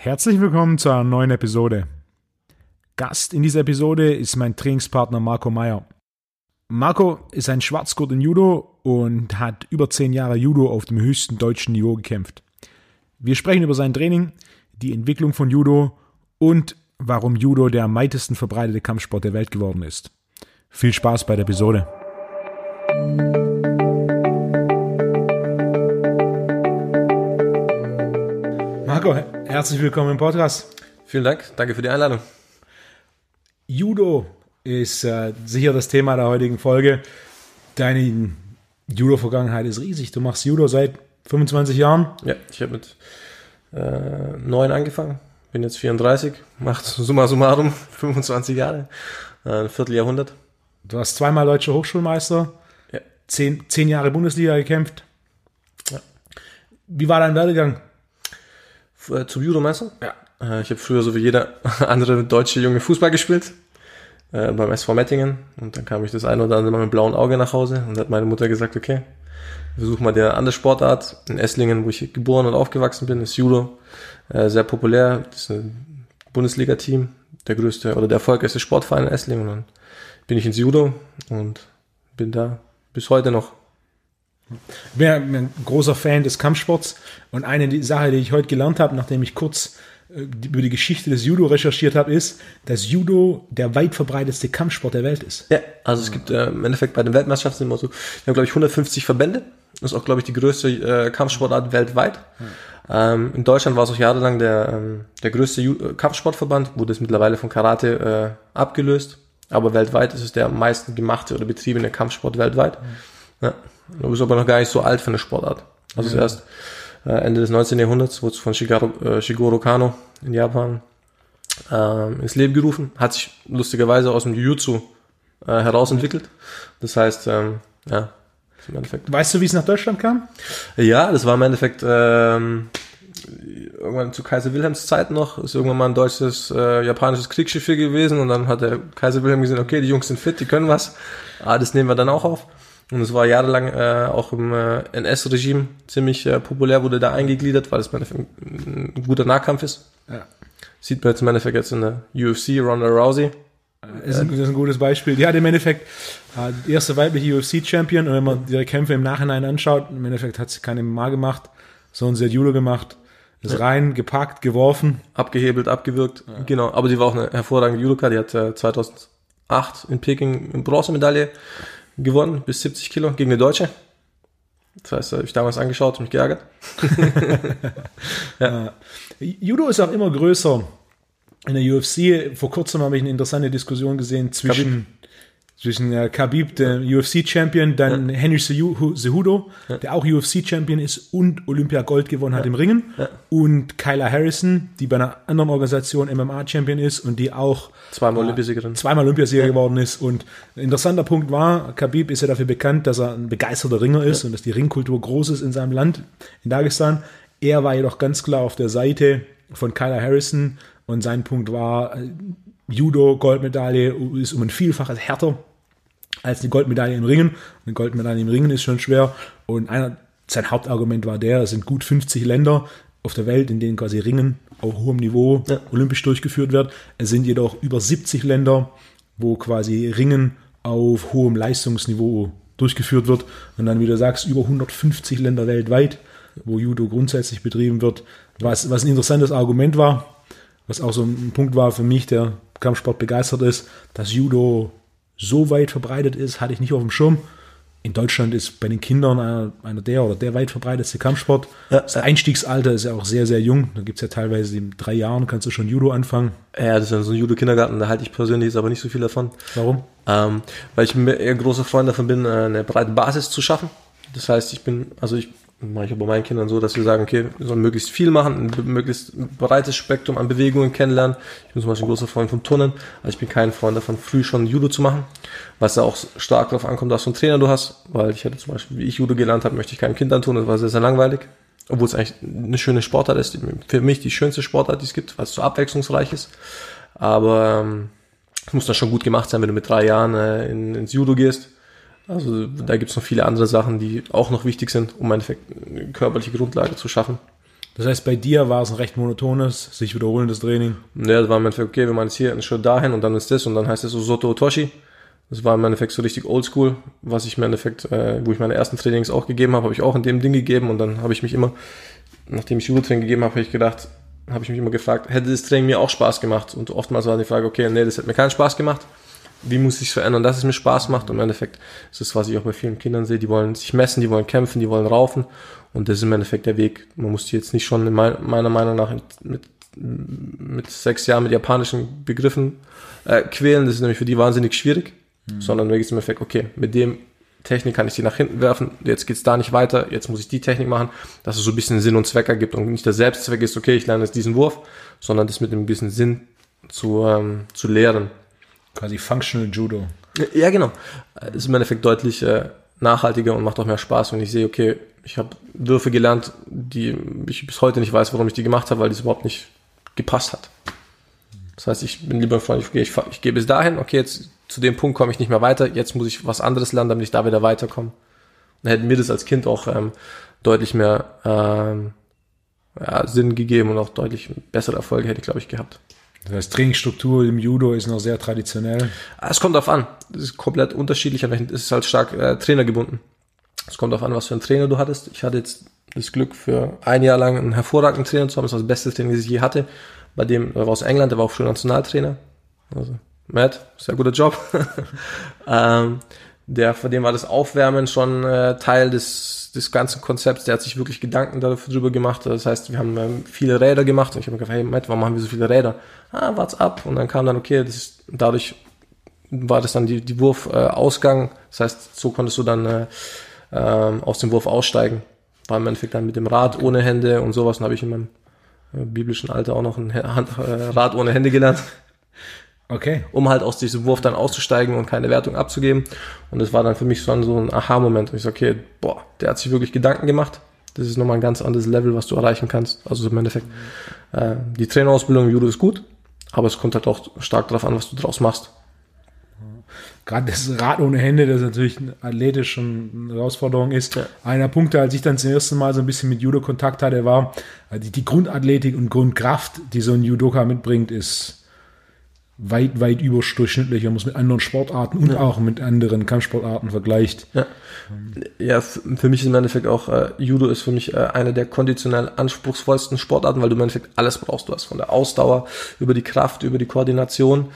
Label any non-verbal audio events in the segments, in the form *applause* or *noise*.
Herzlich willkommen zu einer neuen Episode. Gast in dieser Episode ist mein Trainingspartner Marco Meyer. Marco ist ein Schwarzgurt in Judo und hat über zehn Jahre Judo auf dem höchsten deutschen Niveau gekämpft. Wir sprechen über sein Training, die Entwicklung von Judo und warum Judo der am weitesten verbreitete Kampfsport der Welt geworden ist. Viel Spaß bei der Episode. Marco, herzlich willkommen im Podcast. Vielen Dank, danke für die Einladung. Judo ist äh, sicher das Thema der heutigen Folge. Deine Judo-Vergangenheit ist riesig. Du machst Judo seit 25 Jahren. Ja, ich habe mit äh, neun angefangen, bin jetzt 34, macht summa summarum *laughs* 25 Jahre, äh, ein Vierteljahrhundert. Du hast zweimal deutscher Hochschulmeister, Ja. zehn, zehn Jahre Bundesliga gekämpft. Ja. Wie war dein Werdegang? Äh, Zum Judo meinst du? Ja. Äh, ich habe früher so wie jeder *laughs* andere deutsche Junge Fußball gespielt, äh, beim SV Mettingen. Und dann kam ich das eine oder andere Mal mit blauem Auge nach Hause und hat meine Mutter gesagt, okay, versuch mal der andere Sportart. In Esslingen, wo ich geboren und aufgewachsen bin, ist Judo äh, sehr populär. Das ist ein Bundesliga-Team, der größte oder der erfolgreichste Sportverein in Esslingen. Und dann bin ich ins Judo und bin da bis heute noch. Ich bin ja ein großer Fan des Kampfsports und eine Sache, die ich heute gelernt habe, nachdem ich kurz äh, über die Geschichte des Judo recherchiert habe, ist, dass Judo der weit verbreitetste Kampfsport der Welt ist. Ja, also es gibt äh, im Endeffekt bei den Weltmeisterschaften immer so, wir haben glaube ich 150 Verbände. Das ist auch glaube ich die größte äh, Kampfsportart weltweit. Ähm, in Deutschland war es auch jahrelang der, ähm, der größte Ju äh, Kampfsportverband, wurde es mittlerweile von Karate äh, abgelöst. Aber weltweit ist es der am meisten gemachte oder betriebene Kampfsport weltweit. Ja. Du bist aber noch gar nicht so alt für eine Sportart. Also ist erst äh, Ende des 19. Jahrhunderts wurde es von Shigeru, äh, Shigeru Kano in Japan ähm, ins Leben gerufen. Hat sich lustigerweise aus dem Jiu-Jitsu äh, herausentwickelt. Das heißt, ähm, ja, im Endeffekt. Weißt du, wie es nach Deutschland kam? Ja, das war im Endeffekt ähm, irgendwann zu Kaiser Wilhelms Zeit noch, ist irgendwann mal ein deutsches, äh, japanisches Kriegsschiff hier gewesen und dann hat der Kaiser Wilhelm gesehen, okay, die Jungs sind fit, die können was, ah, das nehmen wir dann auch auf. Und es war jahrelang äh, auch im äh, NS-Regime ziemlich äh, populär, wurde da eingegliedert, weil es im Endeffekt ein, ein guter Nahkampf ist. Ja. Sieht man jetzt im Endeffekt jetzt in der UFC, Ronda Rousey. Das ist, ein, ist ein gutes Beispiel. Die hat im Endeffekt äh, die erste weibliche UFC-Champion und wenn man ihre Kämpfe im Nachhinein anschaut, im Endeffekt hat sie keine MMA gemacht, sondern sie hat Judo gemacht, ist rein, gepackt, geworfen. abgehebelt, abgewürgt. Genau, aber die war auch eine hervorragende Judoka. Die hat äh, 2008 in Peking eine Bronzemedaille gewonnen, bis 70 Kilo, gegen eine Deutsche. Das heißt, habe ich damals angeschaut und mich geärgert. *laughs* Judo ist auch immer größer. In der UFC, vor kurzem habe ich eine interessante Diskussion gesehen zwischen, zwischen äh, Khabib, dem UFC-Champion, dann Henry Ceju- Cejudo, der auch UFC-Champion ist und Olympia-Gold gewonnen hat im Ringen, und Kyla Harrison, die bei einer anderen Organisation MMA-Champion ist und die auch Zweimal Olympiasiegerin. zweimal Olympiasieger geworden ist. Und ein interessanter Punkt war, Khabib ist ja dafür bekannt, dass er ein begeisterter Ringer ist und dass die Ringkultur groß ist in seinem Land, in Dagestan. Er war jedoch ganz klar auf der Seite von Kyla Harrison und sein Punkt war, äh, Judo, Goldmedaille ist um ein Vielfaches härter als eine Goldmedaille im Ringen. Eine Goldmedaille im Ringen ist schon schwer. Und einer, sein Hauptargument war der, es sind gut 50 Länder auf der Welt, in denen quasi Ringen auf hohem Niveau Ja. olympisch durchgeführt wird. Es sind jedoch über 70 Länder, wo quasi Ringen auf hohem Leistungsniveau durchgeführt wird. Und dann, wie du sagst, über 150 Länder weltweit, wo Judo grundsätzlich betrieben wird. Was, was ein interessantes Argument war, was auch so ein Punkt war für mich, der Kampfsport begeistert ist, dass Judo so weit verbreitet ist, hatte ich nicht auf dem Schirm. In Deutschland ist bei den Kindern einer, einer der oder der weit verbreitetste Kampfsport. Ja. Das Einstiegsalter ist ja auch sehr, sehr jung. Da gibt es ja teilweise in drei Jahren kannst du schon Judo anfangen. Ja, das ist ja so ein Judo-Kindergarten, da halte ich persönlich jetzt aber nicht so viel davon. Warum? Ähm, weil ich mir eher großer Freund davon bin, äh, eine breite Basis zu schaffen. Das heißt, ich bin, also ich mache ich bei meinen Kindern so, dass wir sagen, okay, wir sollen möglichst viel machen, ein möglichst breites Spektrum an Bewegungen kennenlernen. Ich bin zum Beispiel ein großer Freund vom Turnen, aber ich bin kein Freund davon, früh schon Judo zu machen, was ja auch stark darauf ankommt, was für einen Trainer du hast, weil ich hätte zum Beispiel, wie ich Judo gelernt habe, möchte ich keinem Kind antun, das war sehr, sehr langweilig. Obwohl es eigentlich eine schöne Sportart ist, für mich die schönste Sportart, die es gibt, weil es so abwechslungsreich ist. Aber ähm, es muss dann schon gut gemacht sein, wenn du mit drei Jahren äh, in, ins Judo gehst. Also da gibt es noch viele andere Sachen, die auch noch wichtig sind, um eine körperliche Grundlage zu schaffen. Das heißt, bei dir war es ein recht monotones, sich wiederholendes Training. Ja, das war im Endeffekt, okay, wir machen jetzt hier einen Schritt dahin und dann ist das und dann heißt es so Soto Otoshi. Das war im Endeffekt so richtig oldschool, was ich im Endeffekt, äh, wo ich meine ersten Trainings auch gegeben habe, habe ich auch in dem Ding gegeben und dann habe ich mich immer, nachdem ich Judo-Training gegeben habe, habe ich gedacht, habe ich mich immer gefragt, hätte das Training mir auch Spaß gemacht? Und oftmals war die Frage, okay, nee, das hat mir keinen Spaß gemacht. Wie muss ich es verändern, dass es mir Spaß macht? Und im Endeffekt ist das, was ich auch bei vielen Kindern sehe, die wollen sich messen, die wollen kämpfen, die wollen raufen. Und das ist im Endeffekt der Weg. Man muss die jetzt nicht schon meiner Meinung nach mit, mit sechs Jahren mit japanischen Begriffen äh, quälen. Das ist nämlich für die wahnsinnig schwierig. Mhm. Sondern wirklich im Endeffekt, okay, mit dem Technik kann ich die nach hinten werfen, jetzt geht's da nicht weiter, jetzt muss ich die Technik machen, dass es so ein bisschen Sinn und Zweck ergibt und nicht der Selbstzweck ist, okay, ich lerne jetzt diesen Wurf, sondern das mit einem gewissen Sinn zu, ähm, zu lehren. Quasi Functional Judo. Ja, genau. Ist im Endeffekt deutlich äh, nachhaltiger und macht auch mehr Spaß, wenn ich sehe, okay, ich habe Würfe gelernt, die ich bis heute nicht weiß, warum ich die gemacht habe, weil das überhaupt nicht gepasst hat. Das heißt, ich bin lieber freundlich, okay, ich, ich gehe bis dahin, okay, jetzt zu dem Punkt komme ich nicht mehr weiter, jetzt muss ich was anderes lernen, damit ich da wieder weiterkomme. Dann hätten mir das als Kind auch ähm, deutlich mehr ähm, ja, Sinn gegeben und auch deutlich bessere Erfolge hätte ich, glaube ich, gehabt. Das heißt, Trainingsstruktur im Judo ist noch sehr traditionell. Ah, es kommt darauf an. Es ist komplett unterschiedlich, aber es ist halt stark äh, trainergebunden. Es kommt darauf an, was für einen Trainer du hattest. Ich hatte jetzt das Glück, für ein Jahr lang einen hervorragenden Trainer zu haben. Das war das beste Training, das ich je hatte. Bei dem, er war aus England, der war auch schon Nationaltrainer. Also Matt, sehr guter Job. *laughs* ähm, der, von dem war das Aufwärmen schon äh, Teil des, des ganzen Konzepts. Der hat sich wirklich Gedanken darüber gemacht. Das heißt, wir haben ähm, viele Räder gemacht. Und ich habe mir gedacht, hey Matt, warum machen wir so viele Räder? Ah, wart's ab. Und dann kam dann, okay, das ist, dadurch war das dann die, die Wurfausgang. Äh, das heißt, so konntest du dann äh, äh, aus dem Wurf aussteigen. War im Endeffekt dann mit dem Rad ohne Hände und sowas. Und habe ich in meinem äh, biblischen Alter auch noch ein Hand, äh, Rad ohne Hände gelernt. Okay. Um halt aus diesem Wurf dann auszusteigen und keine Wertung abzugeben. Und das war dann für mich schon so ein Aha-Moment. Und ich so, okay, boah, der hat sich wirklich Gedanken gemacht. Das ist nochmal ein ganz anderes Level, was du erreichen kannst. Also im Endeffekt, äh, die Trainerausbildung im Judo ist gut, aber es kommt halt auch stark darauf an, was du draus machst. Gerade das Rad ohne Hände, das natürlich eine Herausforderung ist. Ja. Einer Punkt, als ich dann zum ersten Mal so ein bisschen mit Judo Kontakt hatte, war, die, die Grundathletik und Grundkraft, die so ein Judoka mitbringt, ist weit, weit überdurchschnittlich, wenn man es mit anderen Sportarten und ja. auch mit anderen Kampfsportarten vergleicht. Ja, ja für mich ist im Endeffekt auch, äh, Judo ist für mich äh, eine der konditionell anspruchsvollsten Sportarten, weil du im Endeffekt alles brauchst. Du hast von der Ausdauer über die Kraft, über die Koordination.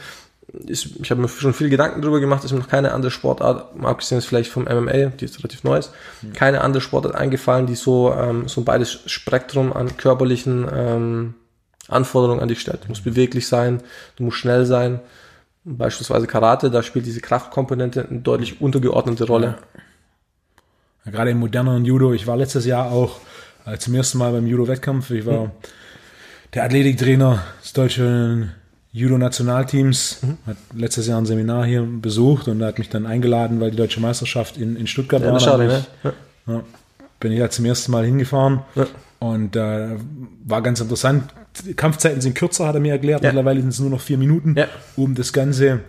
Ist, ich habe mir schon viel Gedanken darüber gemacht, ist mir noch keine andere Sportart, mal abgesehen ist vielleicht vom MMA, die ist relativ neu ist, keine andere Sportart eingefallen, die so, ähm, so ein beides Spektrum an körperlichen ähm, Anforderungen an dich stellt. Du musst beweglich sein, du musst schnell sein. Beispielsweise Karate, da spielt diese Kraftkomponente eine deutlich untergeordnete Rolle. Ja, gerade im moderneren Judo, ich war letztes Jahr auch äh, zum ersten Mal beim Judo-Wettkampf. Ich war mhm. der Athletiktrainer des deutschen Judo-Nationalteams, mhm. hat letztes Jahr ein Seminar hier besucht und hat mich dann eingeladen, weil die deutsche Meisterschaft in, in Stuttgart ja, war. Schade, ne? ja. Ja, bin ich da zum ersten Mal hingefahren und äh, war ganz interessant. Kampfzeiten sind kürzer, hat er mir erklärt. Mittlerweile sind es nur noch vier Minuten, um das Ganze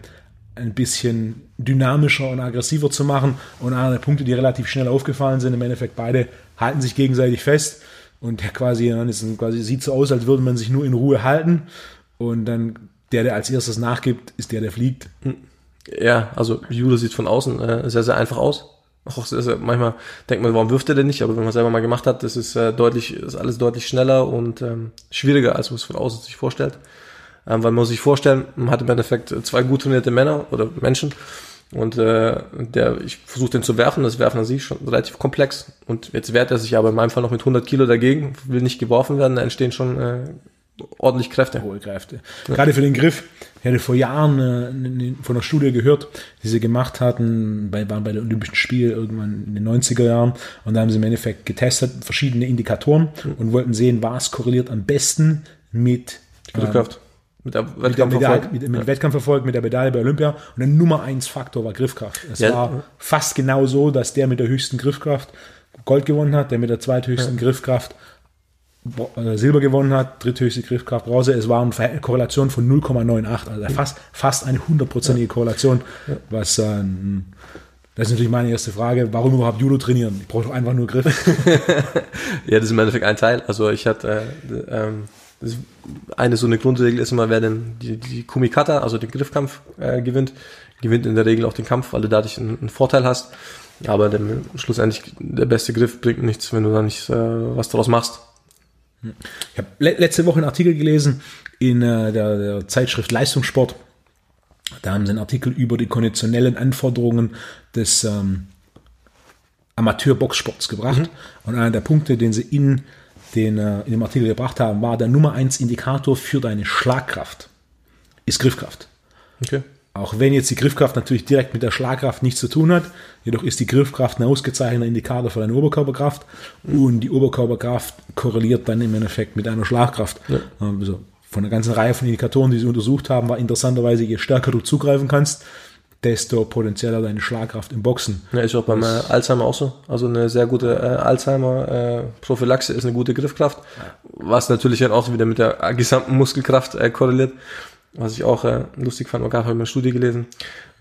ein bisschen dynamischer und aggressiver zu machen. Und einer der Punkte, die relativ schnell aufgefallen sind, im Endeffekt beide halten sich gegenseitig fest. Und der quasi, ist quasi sieht so aus, als würde man sich nur in Ruhe halten. Und dann der, der als erstes nachgibt, ist der, der fliegt. Ja, also Judo sieht von außen äh, sehr, sehr einfach aus. Auch sehr, manchmal denkt man, warum wirft er denn nicht? Aber wenn man es selber mal gemacht hat, das ist äh, deutlich, ist alles deutlich schneller und ähm, schwieriger, als man es von außen sich vorstellt. Ähm, weil man muss sich vorstellen, man hat im Endeffekt zwei gut trainierte Männer oder Menschen und äh, der, ich versuche den zu werfen, das Werfen an sich schon relativ komplex. Und jetzt wehrt er sich aber in meinem Fall noch mit 100 Kilo dagegen, will nicht geworfen werden, da entstehen schon äh, ordentlich Kräfte. Hohe Kräfte. Ja. Gerade für den Griff. Ich hatte vor Jahren äh, von einer Studie gehört, die sie gemacht hatten, bei, waren bei den Olympischen Spielen irgendwann in den 90er Jahren. Und da haben sie im Endeffekt getestet, verschiedene Indikatoren und wollten sehen, was korreliert am besten mit Griffkraft. Ähm, mit der Wettkampferfolg. Mit, mit, mit ja. Wettkampferfolg, mit der Medaille bei Olympia. Und der Nummer eins Faktor war Griffkraft. Es ja. war fast genau so, dass der mit der höchsten Griffkraft Gold gewonnen hat, der mit der zweithöchsten ja. Griffkraft Silber gewonnen hat, dritthöchste Griffkraft Bronze. Es war eine Korrelation von 0,98, also fast, fast eine hundertprozentige Korrelation, was äh, Das ist natürlich meine erste Frage. Warum überhaupt Judo trainieren? Ich brauche doch einfach nur Griff. *laughs* ja, das ist im Endeffekt ein Teil. Also ich hatte äh, ähm, eine so eine Grundregel ist immer, wer denn die, die Kumikata, also den Griffkampf äh, gewinnt, gewinnt in der Regel auch den Kampf, weil du dadurch einen, einen Vorteil hast. Aber der, schlussendlich der beste Griff bringt nichts, wenn du da nicht äh, was daraus machst. Ich habe le letzte Woche einen Artikel gelesen in äh, der, der Zeitschrift Leistungssport. Da haben sie einen Artikel über die konditionellen Anforderungen des ähm, Amateurboxsports gebracht. Mhm. Und einer der Punkte, den sie in, den, äh, in dem Artikel gebracht haben, war der Nummer 1 Indikator für deine Schlagkraft. Ist Griffkraft. Okay. Auch wenn jetzt die Griffkraft natürlich direkt mit der Schlagkraft nichts zu tun hat, jedoch ist die Griffkraft ein ausgezeichneter Indikator für deine Oberkörperkraft und die Oberkörperkraft korreliert dann im Endeffekt mit einer Schlagkraft. Ja. Also von einer ganzen Reihe von Indikatoren, die sie untersucht haben, war interessanterweise, je stärker du zugreifen kannst, desto potenzieller deine Schlagkraft im Boxen. Ja, ist auch beim äh, Alzheimer auch so. Also eine sehr gute äh, Alzheimer-Prophylaxe äh, ist eine gute Griffkraft, was natürlich dann auch wieder mit der gesamten Muskelkraft äh, korreliert was ich auch äh, lustig fand, man gab halt eine Studie gelesen,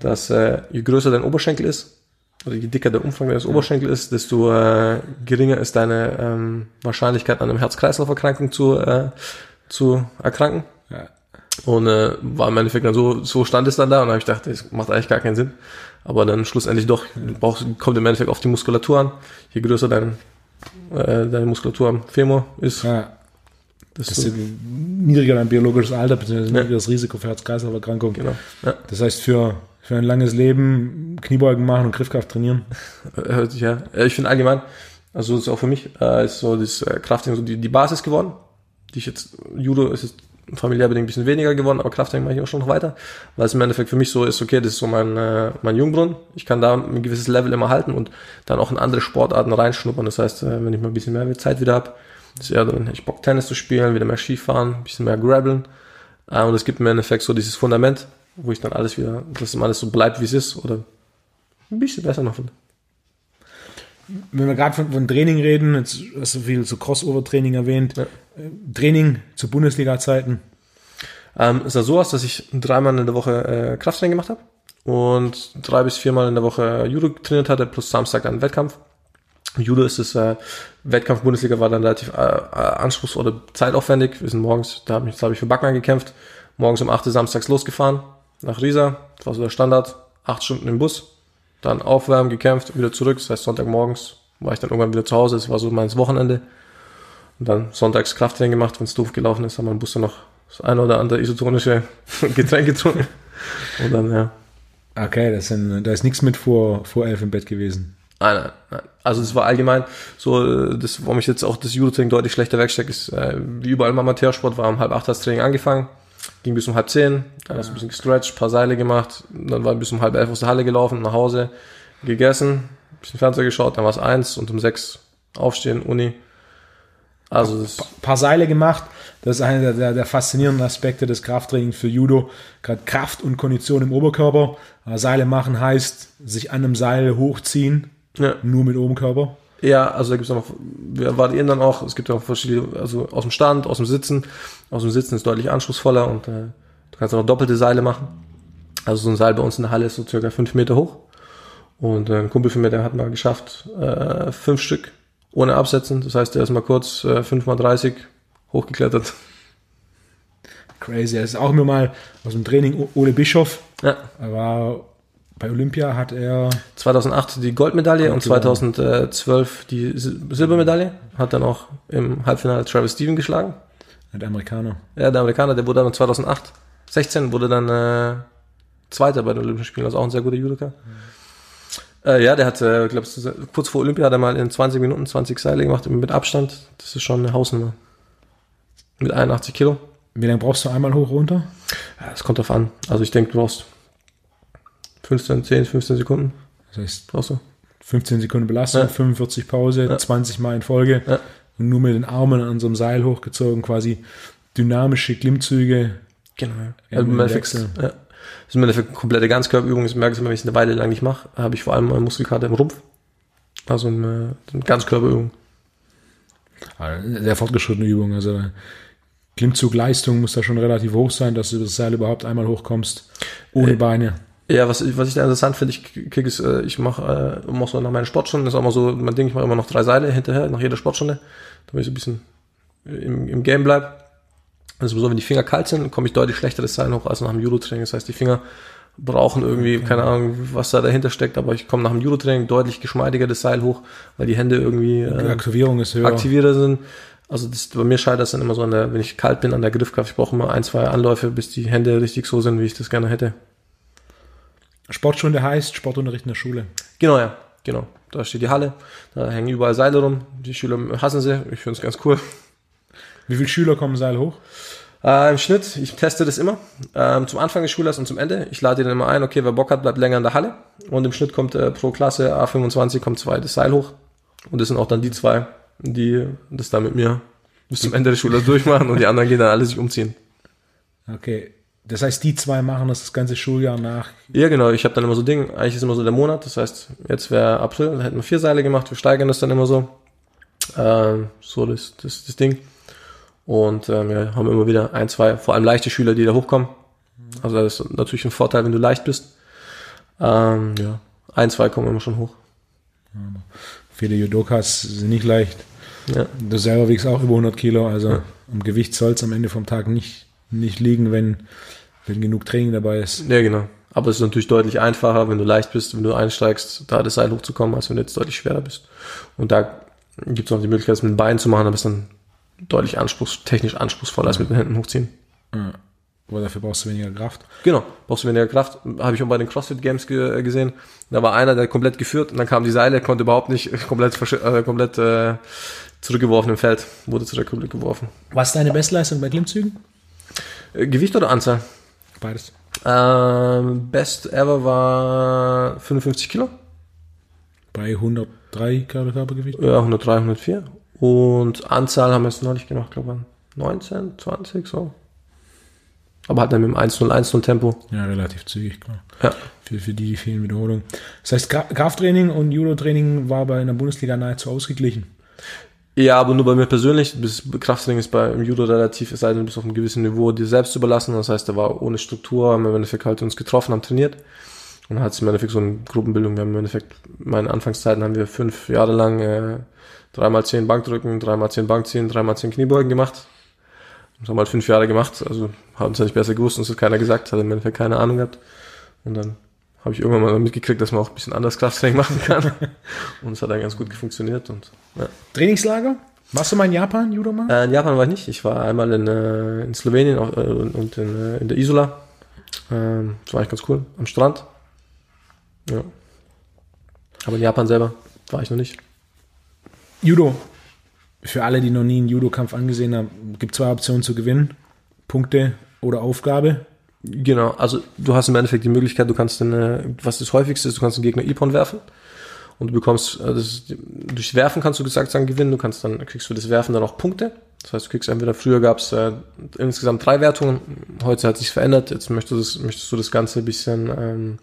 dass äh, je größer dein Oberschenkel ist, oder je dicker der Umfang deines Oberschenkel ist, desto äh, geringer ist deine ähm, Wahrscheinlichkeit an einem Herz-Kreislauf-Erkrankung zu, äh, zu erkranken. Ja. Und äh, war im Endeffekt dann so, so stand es dann da und habe ich gedacht, das macht eigentlich gar keinen Sinn. Aber dann schlussendlich doch, brauchst, kommt im Endeffekt auf die Muskulatur an. Je größer dein, äh, deine Muskulatur am Femur ist, ja. Das, das ist niedriger dein biologisches Alter, beziehungsweise ja. niedrigeres Risiko für Herz-Kreislauf-Erkrankungen. Genau. Ja. Das heißt, für, für ein langes Leben Kniebeugen machen und Griffkraft trainieren. Hört sich ja. Ich finde allgemein, also das ist auch für mich, äh, ist so das äh, Krafttraining so die, die Basis geworden. Die ich jetzt, Judo ist jetzt familiär bedingt ein bisschen weniger geworden, aber Krafttraining mache ich auch schon noch weiter, weil es im Endeffekt für mich so ist, okay, das ist so mein, äh, mein Jungbrunnen. Ich kann da ein gewisses Level immer halten und dann auch in andere Sportarten reinschnuppern. Das heißt, äh, wenn ich mal ein bisschen mehr Zeit wieder habe, ist eher dann, ich Bock Tennis zu spielen, wieder mehr Skifahren, ein bisschen mehr Grabbeln. Äh, und es gibt im Endeffekt so dieses Fundament, wo ich dann alles wieder, dass alles so bleibt, wie es ist, oder ein bisschen besser noch finde. Wenn wir gerade von, von, Training reden, jetzt hast du viel zu Crossover-Training erwähnt. Ja. Äh, Training zu Bundesliga-Zeiten? Ähm, es sah so aus, dass ich dreimal in der Woche äh, Krafttraining gemacht habe und drei bis viermal in der Woche Judo trainiert hatte, plus Samstag dann Wettkampf. Judo ist es, äh, Wettkampf-Bundesliga war dann relativ äh, äh, anspruchsvoll oder zeitaufwendig. Wir sind morgens, da habe ich, hab ich für Backmann gekämpft, morgens um 8 Uhr samstags losgefahren nach Riesa. Das war so der Standard. Acht Stunden im Bus, dann aufwärmen, gekämpft, wieder zurück. Das heißt, Sonntagmorgens war ich dann irgendwann wieder zu Hause. Das war so mein Wochenende. Und dann sonntags Krafttraining gemacht. Wenn es doof gelaufen ist, haben wir im Bus dann noch das eine oder andere isotonische *laughs* Getränk getrunken. Und dann, ja. Okay, das sind, da ist nichts mit vor, vor elf im Bett gewesen. Nein, nein, nein. Also es war allgemein so, das, warum ich jetzt auch das Judo-Training deutlich schlechter wegstecke, ist, äh, wie überall im Amateursport, war um halb acht das Training angefangen, ging bis um halb zehn, dann hast du ein bisschen gestretched, paar Seile gemacht, dann war bis um halb elf aus der Halle gelaufen, nach Hause, gegessen, bisschen Fernseher geschaut, dann war es eins und um sechs aufstehen, Uni. Also das paar Seile gemacht. Das ist einer der, der, der faszinierenden Aspekte des Krafttrainings für Judo. Gerade Kraft und Kondition im Oberkörper. Seile machen heißt, sich an einem Seil hochziehen, ja. Nur mit Oberkörper? Ja, also da gibt es noch, wir variieren dann auch, es gibt auch verschiedene, also aus dem Stand, aus dem Sitzen. Aus dem Sitzen ist deutlich anspruchsvoller und äh, du kannst auch doppelte Seile machen. Also so ein Seil bei uns in der Halle ist so circa fünf Meter hoch. Und äh, ein Kumpel von mir, der hat mal geschafft, äh, fünf Stück ohne Absetzen. Das heißt, der ist mal kurz äh, 5 mal 30 hochgeklettert. Crazy. Das ist auch mir mal aus dem Training Ole Bischof. Ja. Er war bei Olympia hat er 2008 die Goldmedaille Gold und 2012 die Silbermedaille. Hat dann auch im Halbfinale Travis Steven geschlagen. Der Amerikaner. Ja, der Amerikaner, der wurde dann 2008, 16 wurde dann äh, Zweiter bei den Olympischen Spielen, also auch ein sehr guter Judoka. Mhm. Äh, ja, der hat, äh, glaube kurz vor Olympia hat er mal in 20 Minuten 20 Seile gemacht mit Abstand. Das ist schon eine Hausnummer. Mit 81 Kilo. Wie lange brauchst du einmal hoch runter? Ja, das kommt drauf an. Also ich denke, du brauchst 15, 10, 15 Sekunden. Das heißt, brauchst du? 15 Sekunden Belastung, ja. 45 Pause, ja. 20 Mal in Folge ja. und nur mit den Armen an unserem Seil hochgezogen, quasi dynamische Klimmzüge. Genau. Also im Endeffekt, ja. Das ist im Endeffekt eine komplette Ganzkörperübung. Ich merke es immer, wenn ich es eine Weile lang nicht mache, habe ich vor allem eine Muskelkater im Rumpf. Also eine, eine Ganzkörperübung. Sehr fortgeschrittene Übung. Also Klimmzugleistung muss da schon relativ hoch sein, dass du das Seil überhaupt einmal hochkommst. Ohne äh, Beine. Ja, was, ich- was ich da interessant finde, ich kriege es, äh, ich mache äh, mach so nach meinen Sportstunden, das ist auch mal so mein Ding, ich mache immer noch drei Seile hinterher, nach jeder Sportstunde, damit ich so ein bisschen im, im Game bleib. Also so, wenn die Finger kalt sind, komme ich deutlich schlechter das Seil hoch als nach dem Judo-Training. Das heißt, die Finger brauchen irgendwie, keine Ahnung, was da dahinter steckt, aber ich komme nach dem Judo-Training deutlich geschmeidiger das Seil hoch, weil die Hände irgendwie äh, Aktivierung ist höher. aktivierter sind. Also das, bei mir scheitert es dann immer so an der, wenn ich kalt bin, an der Griffkraft. Ich brauche immer ein, zwei Anläufe, bis die Hände richtig so sind, wie ich das gerne hätte. Sportstunde heißt Sportunterricht in der Schule. Genau, ja, genau. Da steht die Halle, da hängen überall Seile rum. Die Schüler hassen sie, ich finde es ganz cool. Wie viele Schüler kommen Seil hoch? Äh, Im Schnitt, ich teste das immer, ähm, zum Anfang des Schuljahres und zum Ende. Ich lade die dann immer ein, okay, wer Bock hat, bleibt länger in der Halle. Und im Schnitt kommt äh, pro Klasse A25 kommt zwei das Seil hoch. Und das sind auch dann die zwei, die das dann mit mir bis zum Ende des Schuljahres *laughs* durchmachen und die anderen gehen dann alle sich umziehen. Okay. Das heißt, die zwei machen das das ganze Schuljahr nach. Ja, genau. Ich habe dann immer so Ding. Eigentlich ist immer so der Monat. Das heißt, jetzt wäre April, dann hätten wir vier Seile gemacht. Wir steigern das dann immer so. Ähm, so das, das, das Ding. Und ähm, wir haben immer wieder ein, zwei, vor allem leichte Schüler, die da hochkommen. Also das ist natürlich ein Vorteil, wenn du leicht bist. Ähm, ja, ein, zwei kommen immer schon hoch. Viele Judokas sind nicht leicht. Ja, Du selber wiegst auch über 100 Kilo, also am Gewicht soll es am Ende vom Tag nicht, nicht liegen, wenn, wenn genug Training dabei ist. ja genau. Aber es ist natürlich deutlich einfacher, wenn du leicht bist, wenn du einsteigst, da das Seil hochzukommen, als wenn du jetzt deutlich schwerer bist. Und da gibt es auch die Möglichkeit, es mit den Beinen zu machen, aber es ist dann deutlich anspruchs, technisch anspruchsvoller als mit den Händen hochziehen. Ja. Aber dafür brauchst du weniger Kraft. Genau, brauchst du weniger Kraft. Habe ich auch bei den CrossFit Games ge gesehen. Da war einer, der komplett geführt und dann kamen die Seile, konnte überhaupt nicht *laughs* komplett, äh, komplett äh, zurückgeworfen im Feld. Wurde zurückgeworfen. Was ist deine Bestleistung bei Klimmzügen? Äh, Gewicht oder Anzahl? Beides. Ähm, best ever war 55 Kilo. Bei 103 Kilo Körpergewicht? Ja, 103, 104. Und Anzahl haben wir es neulich gemacht, glaube ich. 19, 20, so. Aber halt dann mit dem 1-0, 1-0 Tempo. Ja, relativ zügig, klar. Ja. Für, für die vielen Wiederholungen. Das heißt, Krafttraining und Judo-Training war bei in der Bundesliga nahezu ausgeglichen. Ja, aber nur bei mir persönlich. Das Krafttraining ist beim Judo relativ, es sei denn, bis auf einem gewissen Niveau dir selbst überlassen. Das heißt, da war ohne Struktur, haben im Endeffekt halt uns getroffen, haben trainiert. Und hat es im Endeffekt so eine Gruppenbildung. Wir haben im Endeffekt, in meinen Anfangszeiten haben wir fünf Jahre lang äh, dreimal zehn Bankdrücken, dreimal zehn Bankziehen, dreimal zehn Kniebeugen gemacht. Das haben halt fünf Jahre gemacht. Also haben es ja nicht besser gewusst, uns hat keiner gesagt, hat im Endeffekt keine Ahnung gehabt. Und dann habe ich irgendwann mal mitgekriegt, dass man auch ein bisschen anders Krafttraining machen kann. *laughs* Und es hat dann ganz gut funktioniert. Und ja. Trainingslager? Warst du mal in Japan, Judo mal? Äh, in Japan war ich nicht. Ich war einmal in, äh, in Slowenien auch, äh, und und in, äh, in der Isola. Ähm, das war eigentlich ganz cool. Am Strand. Ja. Aber in Japan selber war ich noch nicht. Judo. Für alle, die noch nie einen Judo-Kampf angesehen haben, gibt zwei Optionen zu gewinnen. Punkte oder Aufgabe. Genau, also du hast im Endeffekt die Möglichkeit, du kannst äh, was das häufigste ist, du kannst den Gegner Ippon werfen. Und du bekommst, äh, das durch Werfen kannst du gesagt sagen gewinnen, du kannst dann, kriegst für das Werfen dann auch Punkte. Das heißt, du kriegst entweder, früher gab es äh, insgesamt drei Wertungen, heute hat sich verändert, jetzt möchtest du das, möchtest du das Ganze ein bisschen ähm,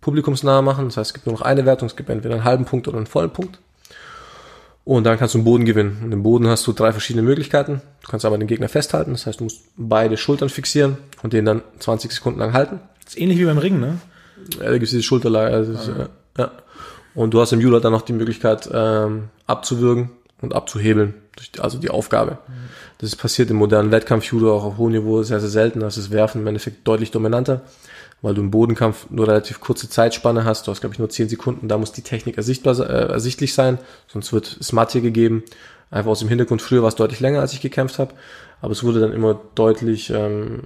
publikumsnah machen. Das heißt, es gibt nur noch eine Wertung, es gibt entweder einen halben Punkt oder einen vollen Punkt. Und dann kannst du einen Boden gewinnen. Und im Boden hast du drei verschiedene Möglichkeiten. Du kannst aber den Gegner festhalten, das heißt, du musst beide Schultern fixieren und den dann 20 Sekunden lang halten. Das ist ähnlich wie beim Ringen, ne? Ja, da gibt es diese Schulterlage. Also ist, äh, ja. Und du hast im Judo dann noch die Möglichkeit, ähm, abzuwürgen und abzuhebeln. Also die Aufgabe. Das passiert im modernen Wettkampf-Judo auch auf hohem Niveau sehr, sehr selten. Das ist Werfen im Endeffekt deutlich dominanter, weil du im Bodenkampf nur relativ kurze Zeitspanne hast. Du hast, glaube ich, nur 10 Sekunden. Da muss die Technik ersichtbar, äh, ersichtlich sein. Sonst wird Smart hier gegeben. Einfach aus dem Hintergrund. Früher war es deutlich länger, als ich gekämpft habe. Aber es wurde dann immer deutlich ähm,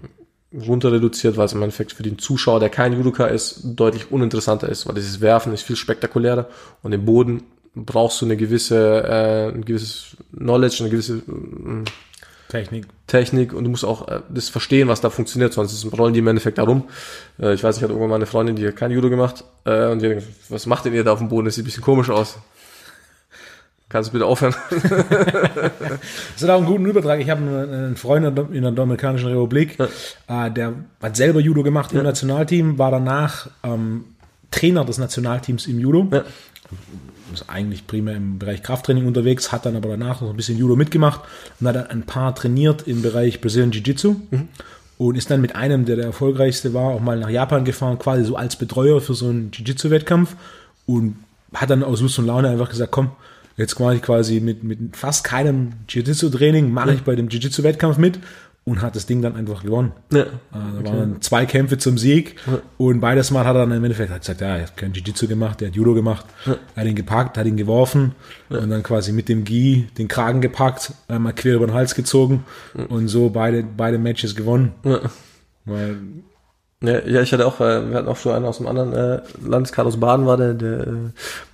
runter reduziert, weil es im Endeffekt für den Zuschauer, der kein Judoka ist, deutlich uninteressanter ist, weil dieses Werfen ist viel spektakulärer und im Boden brauchst du eine gewisse, äh, ein gewisses Knowledge, eine gewisse äh, Technik. Technik und du musst auch äh, das verstehen, was da funktioniert, sonst rollen die im Endeffekt da rum. Äh, ich weiß, ich hatte irgendwann mal eine Freundin, die hat kein Judo gemacht äh, und die hat gesagt, was macht denn ihr da auf dem Boden? Das sieht ein bisschen komisch aus. Kannst du bitte aufhören? Das hat auch einen guten Übertrag. Ich habe einen Freund in der- in der Dominikanischen Republik, äh, der hat selber Judo gemacht im Nationalteam, war danach ähm, Trainer des Nationalteams im Judo. Ja. Ist eigentlich primär im Bereich Krafttraining unterwegs, hat dann aber danach noch ein bisschen Judo mitgemacht und hat dann ein paar trainiert im Bereich Brazilian Jiu-Jitsu. und ist dann mit einem, der der erfolgreichste war, auch mal nach Japan gefahren, quasi so als Betreuer für so einen Jiu-Jitsu-Wettkampf und hat dann aus Lust und Laune einfach gesagt, komm, jetzt quasi quasi mit, mit fast keinem Jiu-Jitsu-Training mache ich bei dem Jiu-Jitsu-Wettkampf mit und hat das Ding dann einfach gewonnen. Ja. Äh, Da waren zwei Kämpfe zum Sieg und beides Mal hat er dann im Endeffekt hat gesagt, ja, er hat kein Jiu-Jitsu gemacht, er hat Judo gemacht, er hat ihn gepackt, hat ihn geworfen und dann quasi mit dem Gi den Kragen gepackt, einmal quer über den Hals gezogen und so beide, beide Matches gewonnen. Ja. Weil, Ja, ja, ich hatte auch, äh, wir hatten auch schon einen aus einem anderen äh, Landeskart aus Baden war der, der äh,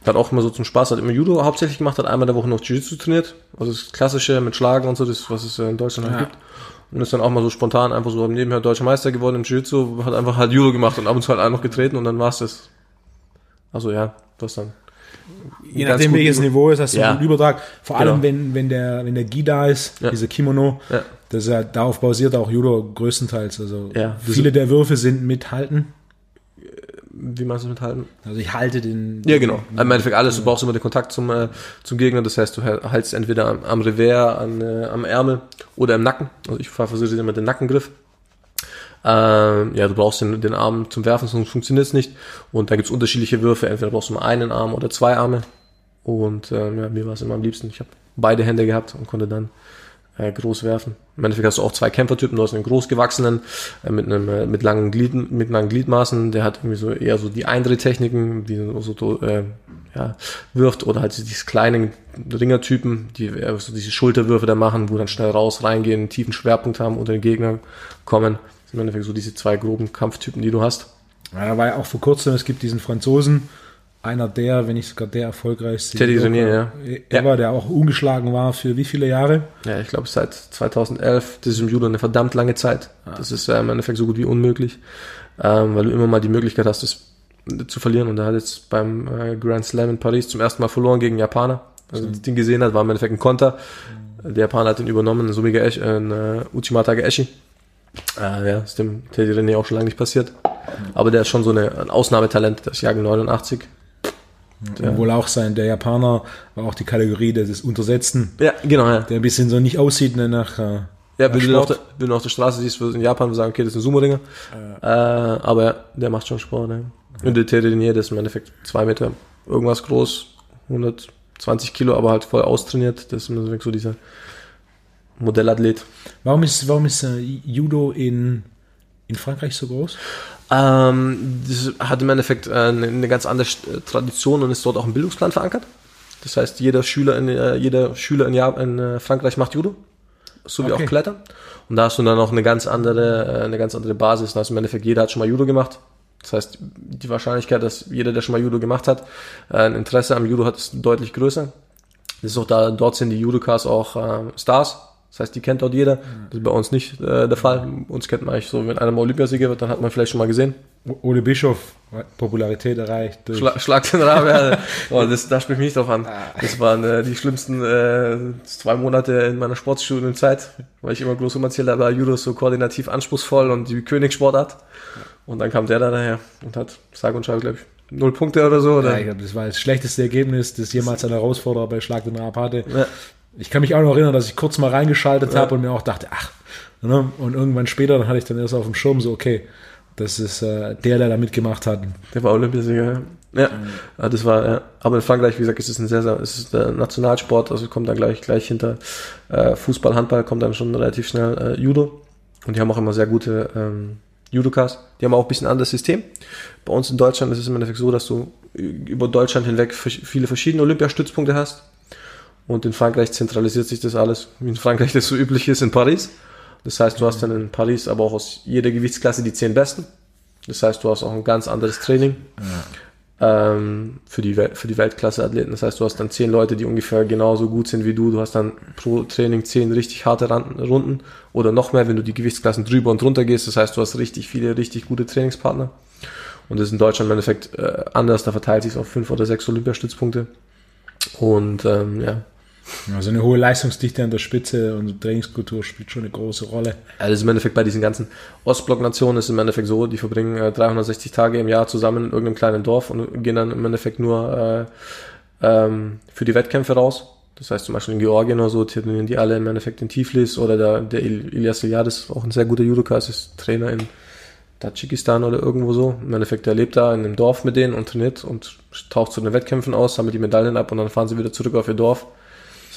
hat auch immer so zum Spaß, hat immer Judo hauptsächlich gemacht, hat einmal der Woche noch Jiu-Jitsu trainiert, also das Klassische mit Schlagen und so, das, was es in Deutschland halt Ja. gibt. Und ist dann auch mal so spontan einfach so nebenher deutscher Meister geworden im Jiu-Jitsu, hat einfach halt Judo gemacht und ab und zu halt einen noch getreten und dann war's das. Also ja, das dann. je nachdem welches Niveau ist, hast du Ja. einen Übertrag. Vor Genau. allem, wenn, wenn der, wenn der Gi da ist, Ja. dieser Kimono, Ja. das ist ja, darauf basiert auch Judo größtenteils. Also Ja. viele der Würfe sind mit Halten. Wie meinst du mithalten? Also ich halte den. Ja, genau. Im Endeffekt alles. Du brauchst immer den Kontakt zum, äh, zum Gegner. Das heißt, du haltst entweder am, am Revers, an, äh, am Ärmel oder im Nacken. Also ich versuche immer den Nackengriff. Ähm, ja, du brauchst den, den Arm zum Werfen, sonst funktioniert es nicht. Und da gibt's unterschiedliche Würfe. Entweder brauchst du nur einen Arm oder zwei Arme. Und ähm, ja, mir war es immer am liebsten. Ich habe beide Hände gehabt und konnte dann äh, groß werfen. Im Endeffekt hast du auch zwei Kämpfertypen. Du hast einen großgewachsenen äh, mit einem äh, mit langen Glied, mit langen Gliedmaßen. Der hat irgendwie so eher so die Eindrehtechniken, die so, äh, ja, wirft oder halt diese kleinen Ringertypen, die eher so diese Schulterwürfe da machen, wo dann schnell raus reingehen, einen tiefen Schwerpunkt haben unter den Gegner kommen. Das sind im Endeffekt so diese zwei groben Kampftypen, die du hast. Ja, da war ja auch vor kurzem, es gibt diesen Franzosen, einer der, wenn nicht sogar der erfolgreichste. Teddy Judoka Renier, ja. Ever, der auch ungeschlagen war für wie viele Jahre? Ja, ich glaube seit 2011, das ist im Judo eine verdammt lange Zeit. Das ist äh, im Endeffekt so gut wie unmöglich, ähm, weil du immer mal die Möglichkeit hast, das zu verlieren. Und er hat jetzt beim äh, Grand Slam in Paris zum ersten Mal verloren gegen Japaner. Also das Ding gesehen hat, war im Endeffekt ein Konter. Der Japaner hat ihn übernommen, Sumiga Eshi, äh, Uchimata Eshi. Äh, ja, ist dem Teddy René auch schon lange nicht passiert. Aber der ist schon so eine, ein Ausnahmetalent, der ist Jahrgang 89. Und wohl auch sein, der Japaner war auch die Kategorie des Untersetzten, Ja, genau, ja. der ein bisschen so nicht aussieht ne, nach. Äh, Ja, wenn du, auf der, wenn du auf der Straße siehst, in Japan sagen, okay, das ist ein Sumo-Ringer. Äh, aber ja, der macht schon Sport. Ne? Und der Teddy Renier, der ist im Endeffekt zwei Meter irgendwas groß, 120 Kilo, aber halt voll austrainiert. Das ist im Endeffekt so dieser Modellathlet. warum ist, warum ist äh, Judo in, in Frankreich so groß? Ähm, das hat im Endeffekt äh, eine, ganz andere äh, Tradition und ist dort auch im Bildungsplan verankert. Das heißt, jeder Schüler in, äh, jeder Schüler in, Japan, in Frankreich macht Judo, so wie Okay. auch Klettern. Und da hast du dann auch eine ganz andere, eine ganz andere Basis. Du im Endeffekt jeder hat schon mal Judo gemacht. Das heißt, die Wahrscheinlichkeit, dass jeder, der schon mal Judo gemacht hat, ein Interesse am Judo hat, ist deutlich größer. Das ist auch da, dort sind die Judokas auch äh, Stars. Das heißt, die kennt dort jeder. Das ist bei uns nicht äh, der Fall. Uns kennt man eigentlich so, wenn einer mal Olympiasieger wird, dann hat man vielleicht schon mal gesehen. Ole Bischof hat Popularität erreicht. Durch, Schla Schlag den Rabe. *laughs* Oh, das, da spricht mich nicht drauf an. Das waren äh, die schlimmsten äh, zwei Monate in meiner Sportstudienzeit, weil ich immer groß erzählt habe, Judo ist so koordinativ anspruchsvoll und die Königssportart. Und dann kam der da daher und hat, sage und schreibe, glaube ich, null Punkte oder so. Oder? ja, ich glaub, das war das schlechteste Ergebnis, das jemals ein Herausforderer bei Schlag den Raab hatte. Ja. Ich kann mich auch noch erinnern, dass ich kurz mal reingeschaltet habe und mir auch dachte, ach, ne? und irgendwann später, dann hatte ich dann erst auf dem Schirm so, okay, das ist äh, der, der da mitgemacht hat. Der war Olympiasieger, ja. Ja, ja, das war, ja. Aber in Frankreich, wie gesagt, ist es ein sehr, sehr, es ist der Nationalsport, also kommt dann gleich, gleich hinter äh, Fußball, Handball, kommt dann schon relativ schnell äh, Judo. Und die haben auch immer sehr gute ähm, Judokas. Die haben auch ein bisschen anderes System. Bei uns in Deutschland ist es im Endeffekt so, dass du über Deutschland hinweg viele verschiedene Olympiastützpunkte hast. Und in Frankreich zentralisiert sich das alles, wie in Frankreich das so üblich ist, in Paris. Das heißt, du hast dann in Paris aber auch aus jeder Gewichtsklasse die zehn Besten. Das heißt, du hast auch ein ganz anderes Training ähm, für die, für die Weltklasse-Athleten. Das heißt, du hast dann zehn Leute, die ungefähr genauso gut sind wie du. Du hast dann pro Training zehn richtig harte Runden oder noch mehr, wenn du die Gewichtsklassen drüber und drunter gehst. Das heißt, du hast richtig viele, richtig gute Trainingspartner. Und das ist in Deutschland im Endeffekt äh, anders. Da verteilt sich auf fünf oder sechs Olympiastützpunkte. Und ähm, ja, Also eine hohe Leistungsdichte an der Spitze und Trainingskultur spielt schon eine große Rolle. Also im Endeffekt bei diesen ganzen Ostblock-Nationen ist im Endeffekt so, die verbringen äh, 360 Tage im Jahr zusammen in irgendeinem kleinen Dorf und gehen dann im Endeffekt nur äh, ähm, für die Wettkämpfe raus. Das heißt zum Beispiel in Georgien oder so trainieren die alle im Endeffekt in Tiflis oder der, der Ilias Iliadis, auch ein sehr guter Judoka, ist Trainer in Tadschikistan oder irgendwo so. Im Endeffekt, der lebt da in einem Dorf mit denen und trainiert und taucht zu den Wettkämpfen aus, sammelt die Medaillen ab und dann fahren sie wieder zurück auf ihr Dorf.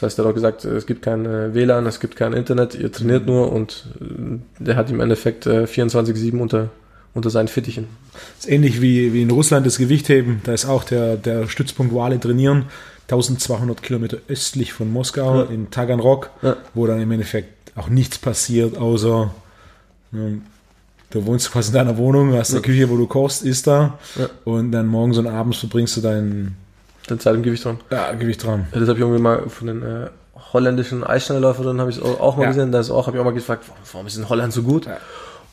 Das heißt, er hat auch gesagt, es gibt kein äh, WLAN, es gibt kein Internet, ihr trainiert nur und äh, der hat im Endeffekt 24-7 äh, unter, unter seinen Fittichen. Das ist ähnlich wie, wie in Russland das Gewichtheben. Da ist auch der, der Stützpunkt, wo alle trainieren, 1200 Kilometer östlich von Moskau ja. in Taganrog, ja. wo dann im Endeffekt auch nichts passiert, außer ähm, Du wohnst quasi in deiner Wohnung, hast eine Küche, wo du kochst, isst da und dann morgens und abends verbringst du dein, dein Zeit im Gewicht dran. Ja, Gewicht dran. Ja, das habe ich irgendwie mal von den äh, holländischen Eisschnellläuferinnen habe ich auch, mal ja. gesehen. Da ist auch habe ich auch mal gefragt, warum, warum ist in Holland so gut?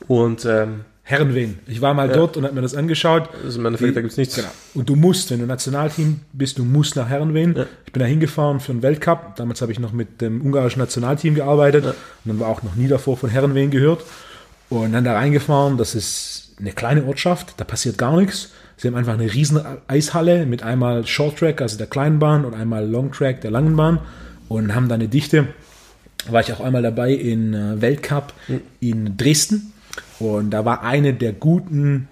Und ähm, Herrenwehen. Ich war mal dort und habe mir das angeschaut. Also im Endeffekt, da gibt es nichts. Genau. Und du musst, wenn du Nationalteam bist, du musst nach Herrenwehen. Ich bin da hingefahren für einen Weltcup. Damals habe ich noch mit dem ungarischen Nationalteam gearbeitet. Und dann war auch noch nie davor von Herrenwehen gehört. Und dann da reingefahren, das ist eine kleine Ortschaft, da passiert gar nichts. Sie haben einfach eine riesen Eishalle mit einmal Short Track, also der kleinen Bahn, und einmal Long Track, der langen Bahn, und haben da eine Dichte. War ich auch einmal dabei in äh, Weltcup in Dresden. Und da war eine der guten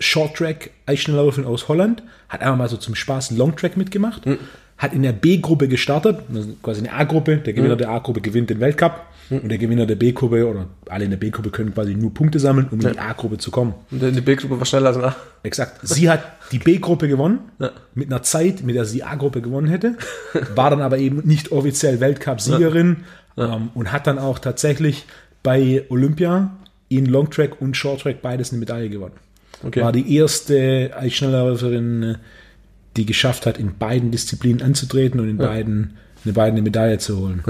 Short Track Eisschnellläufer aus Holland, hat einfach mal so zum Spaß Long Track mitgemacht, mhm. hat in der B-Gruppe gestartet, also quasi eine A-Gruppe, der Gewinner mhm. der A-Gruppe gewinnt den Weltcup und der Gewinner der B-Gruppe oder alle in der B-Gruppe können quasi nur Punkte sammeln, um ja. in die A-Gruppe zu kommen. Und die B-Gruppe war schneller als A. Exakt. Sie hat die B-Gruppe gewonnen, ja. mit einer Zeit, mit der sie die A-Gruppe gewonnen hätte, war dann aber eben nicht offiziell Weltcup-Siegerin ja. ähm, und hat dann auch tatsächlich bei Olympia in Longtrack und Shorttrack beides eine Medaille gewonnen. Okay. War die erste Schnellläuferin, die geschafft hat, in beiden Disziplinen anzutreten und in beiden eine beiden eine Medaille zu holen.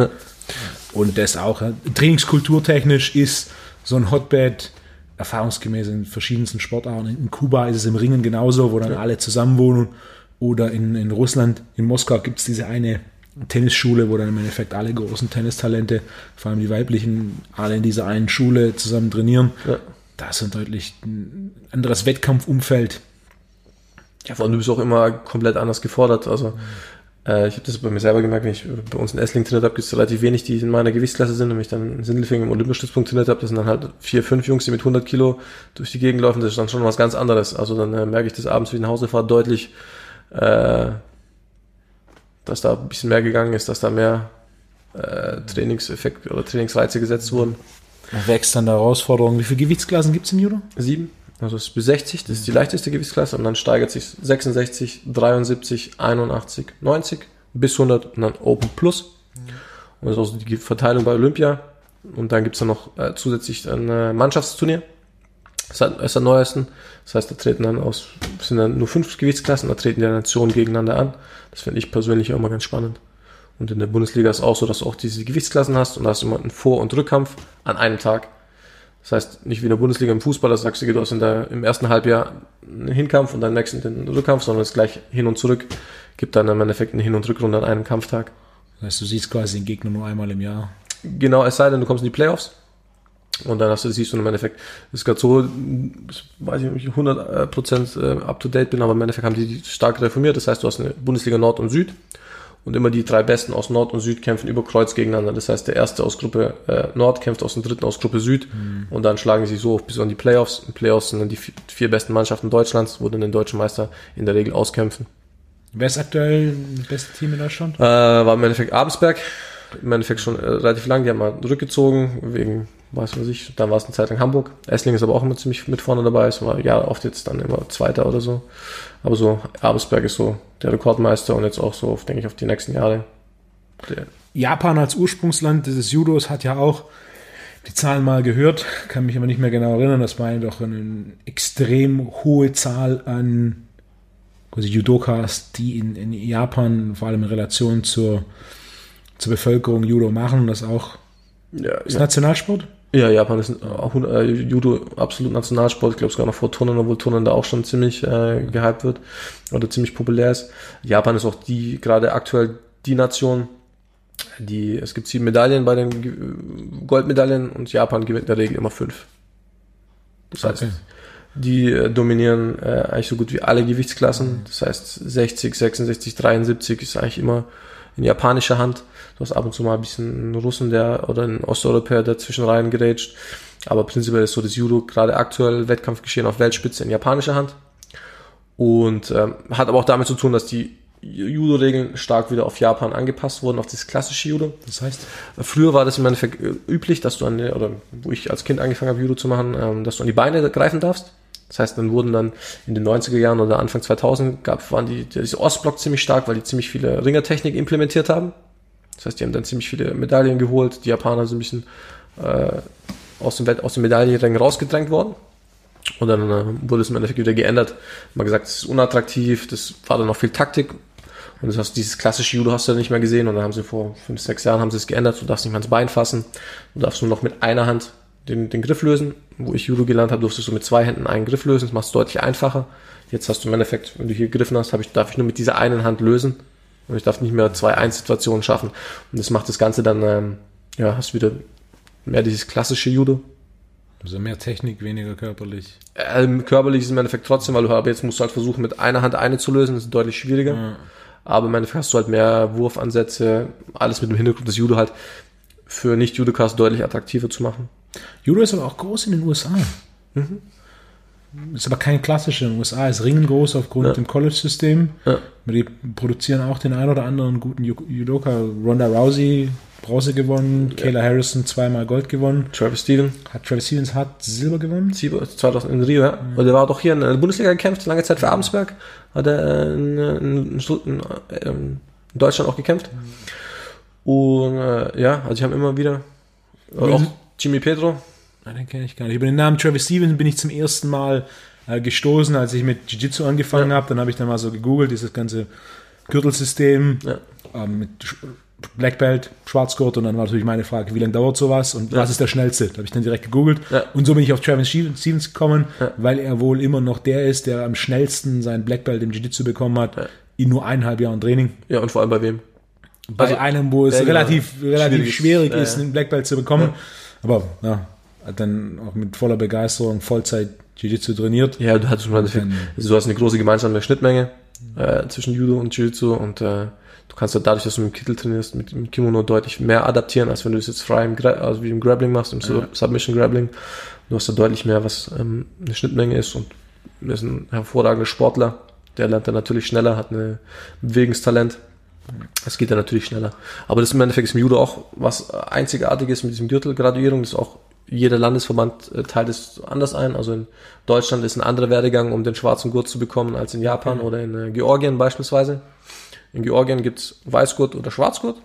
Und das auch, trainingskulturtechnisch ist so ein Hotbed erfahrungsgemäß in verschiedensten Sportarten. In Kuba ist es im Ringen genauso, wo dann ja. alle zusammen wohnen. Oder in, in Russland, in Moskau gibt es diese eine Tennisschule, wo dann im Endeffekt alle großen Tennistalente, vor allem die weiblichen, alle in dieser einen Schule zusammen trainieren. Ja. Da ist ein deutlich anderes Wettkampfumfeld. Ja, vor allem du bist auch immer komplett anders gefordert. Also äh, ich habe das bei mir selber gemerkt, wenn ich bei uns in Essling trainiert habe, gibt es relativ wenig, die in meiner Gewichtsklasse sind. Wenn ich dann in Sindelfing im Olympiastützpunkt trainiert habe, das sind dann halt vier, fünf Jungs, die mit 100 Kilo durch die Gegend laufen. Das ist dann schon was ganz anderes. Also dann äh, merke ich das abends, wie ich nach Hause fahre, deutlich, äh, dass da ein bisschen mehr gegangen ist, dass da mehr äh, Trainingseffekt oder Trainingsreize gesetzt wurden. Wächst dann der Herausforderung. Wie viele Gewichtsklassen gibt es im Judo? Sieben. Also es ist bis 60, das ist die leichteste Gewichtsklasse und dann steigert sich 66, 73, 81, 90 bis 100 und dann Open Plus. Und das ist auch die Verteilung bei Olympia. Und dann gibt es dann noch äh, zusätzlich ein äh, Mannschaftsturnier. Das ist am neuesten. Das heißt, da treten dann aus, sind dann nur fünf Gewichtsklassen, da treten die Nationen gegeneinander an. Das finde ich persönlich auch mal ganz spannend. Und in der Bundesliga ist auch so, dass du auch diese Gewichtsklassen hast und da hast du immer einen Vor- und Rückkampf an einem Tag. Das heißt, nicht wie in der Bundesliga im Fußball, das sagst du, du hast in der, im ersten Halbjahr einen Hinkampf und dann im nächsten den Rückkampf, sondern es gleich hin und zurück. Gibt dann im Endeffekt eine Hin- und Rückrunde an einem Kampftag. Das heißt, du siehst quasi den Gegner nur einmal im Jahr. Genau, es sei denn, du kommst in die Playoffs. Und dann hast du, siehst du im Endeffekt, das ist gerade so, weiß ich nicht, 100% äh, up to date bin, aber im Endeffekt haben die stark reformiert. Das heißt, du hast eine Bundesliga Nord und Süd und immer die drei Besten aus Nord und Süd kämpfen über Kreuz gegeneinander. Das heißt, der erste aus Gruppe äh, Nord kämpft aus dem dritten aus Gruppe Süd mhm. und dann schlagen sie so bis an die Playoffs. In Playoffs sind dann die vier, vier besten Mannschaften Deutschlands, wo dann den deutschen Meister in der Regel auskämpfen. Wer ist aktuell das beste Team in Deutschland? Äh, war im Endeffekt Abensberg. Im Endeffekt schon äh, relativ lang. Die haben mal rückgezogen wegen weiß was ich, dann war es eine Zeit lang Hamburg. Essling ist aber auch immer ziemlich mit vorne dabei, es war ja oft jetzt dann immer Zweiter oder so. Aber so, Abelsberg ist so der Rekordmeister und jetzt auch so, denke ich, auf die nächsten Jahre. Der Japan als Ursprungsland des Judos hat ja auch die Zahlen mal gehört, kann mich aber nicht mehr genau erinnern. Das war ja doch eine extrem hohe Zahl an quasi Judokas, die in, in Japan, vor allem in Relation zur, zur Bevölkerung Judo machen. Das auch ja, ist ja. Nationalsport? Ja, Japan ist auch äh, Judo absolut Nationalsport. Ich glaube sogar noch vor Turnen, obwohl Turnen da auch schon ziemlich äh, gehypt wird oder ziemlich populär ist. Japan ist auch die gerade aktuell die Nation, die es gibt sieben Medaillen bei den Goldmedaillen und Japan gewinnt in der Regel immer fünf. Das heißt, okay. die äh, dominieren äh, eigentlich so gut wie alle Gewichtsklassen. Das heißt 60, 66, 73 ist eigentlich immer in japanischer Hand. Du hast ab und zu mal ein bisschen einen Russen der oder einen Osteuropäer, der zwischen rein gerätscht. Aber prinzipiell ist so das Judo gerade aktuell Wettkampfgeschehen auf Weltspitze in japanischer Hand. Und ähm, hat aber auch damit zu tun, dass die Judo-Regeln stark wieder auf Japan angepasst wurden, auf das klassische Judo. Das heißt, Früher war das im Endeffekt äh, üblich, dass du an der, oder wo ich als Kind angefangen habe, Judo zu machen, ähm, dass du an die Beine greifen darfst. Das heißt, dann wurden dann in den 90er Jahren oder Anfang 2000 gab, waren die, diese Ostblock ziemlich stark, weil die ziemlich viele Ringertechnik implementiert haben. Das heißt, die haben dann ziemlich viele Medaillen geholt. Die Japaner sind ein bisschen äh, aus dem, aus dem Medaillenrängen rausgedrängt worden. Und dann äh, wurde es im Endeffekt wieder geändert. Man gesagt, das ist unattraktiv, das war dann noch viel Taktik. Und das heißt, dieses klassische Judo hast du dann nicht mehr gesehen. Und dann haben sie vor fünf, sechs Jahren haben sie es geändert. Du darfst nicht mehr ins Bein fassen. Du darfst nur noch mit einer Hand den, den Griff lösen. Wo ich Judo gelernt habe, durftest du mit zwei Händen einen Griff lösen. Das macht es deutlich einfacher. Jetzt hast du im Endeffekt, wenn du hier gegriffen hast, ich, darf ich nur mit dieser einen Hand lösen. Und ich darf nicht mehr zwei Einsituationen schaffen. Und das macht das Ganze dann, ähm, ja, hast wieder mehr dieses klassische Judo. also mehr Technik, weniger körperlich. Ähm, körperlich ist im Endeffekt trotzdem, weil du aber jetzt musst du halt versuchen, mit einer Hand eine zu lösen, das ist deutlich schwieriger. Aber im Endeffekt hast du halt mehr Wurfansätze, alles mit dem Hintergrund, das Judo halt für Nicht-Judokas deutlich attraktiver zu machen. Judo ist aber auch groß in den USA. Ist aber kein klassischer. In den USA ist Ringen groß aufgrund Ja. dem College-System. Ja. Die produzieren auch den ein oder anderen guten Ju- Judoka. Ronda Rousey Bronze gewonnen, Kayla Harrison zweimal Gold gewonnen. Travis Steven, Hat Travis Stevens hat Silber gewonnen? 2000 in Rio, ja. Und der war doch hier in der Bundesliga gekämpft, lange Zeit für Abensberg. Hat er in, in, in, in Deutschland auch gekämpft. Und äh, ja, also ich habe immer wieder. Auch Jimmy Pedro, Nein, den kenne ich gar nicht. Über den Namen Travis Stevens bin ich zum ersten Mal äh, gestoßen, als ich mit Jiu-Jitsu angefangen habe. Dann habe ich dann mal so gegoogelt, dieses ganze Gürtelsystem Ja. ähm, mit Black Belt, Schwarzgurt und dann war natürlich meine Frage, wie lange dauert sowas und was ist der schnellste? Da habe ich dann direkt gegoogelt Ja. und so bin ich auf Travis Stevens gekommen, Ja. weil er wohl immer noch der ist, der am schnellsten sein Black Belt im Jiu-Jitsu bekommen hat, Ja. in nur eineinhalb Jahren Training. ja, und vor allem bei wem? Bei Also, einem, wo es ja, relativ, relativ Schwierig ist. Ja, ja. einen Black Belt zu bekommen. Aber ja, hat dann auch mit voller Begeisterung Vollzeit Jiu-Jitsu trainiert. Ja, du hast dann- also du hast eine große gemeinsame Schnittmenge äh, zwischen Judo und Jiu-Jitsu und äh, du kannst halt dadurch, dass du mit dem Kittel trainierst, mit dem Kimono deutlich mehr adaptieren, als wenn du es jetzt frei im, Gra also wie im Grappling machst, im Sub- Submission Grappling. Du hast da deutlich mehr, was ähm, eine Schnittmenge ist und er ist ein hervorragender Sportler. Der lernt dann natürlich schneller, hat ein Bewegungstalent. Das geht dann natürlich schneller. Aber das ist im Endeffekt ist im Judo auch was Einzigartiges mit diesem Gürtelgraduierung. Das ist auch jeder Landesverband äh, teilt es anders ein. Also in Deutschland ist ein anderer Werdegang, um den schwarzen Gurt zu bekommen, als in Japan oder in äh, Georgien beispielsweise. In Georgien gibt's Weißgurt oder Schwarzgurt.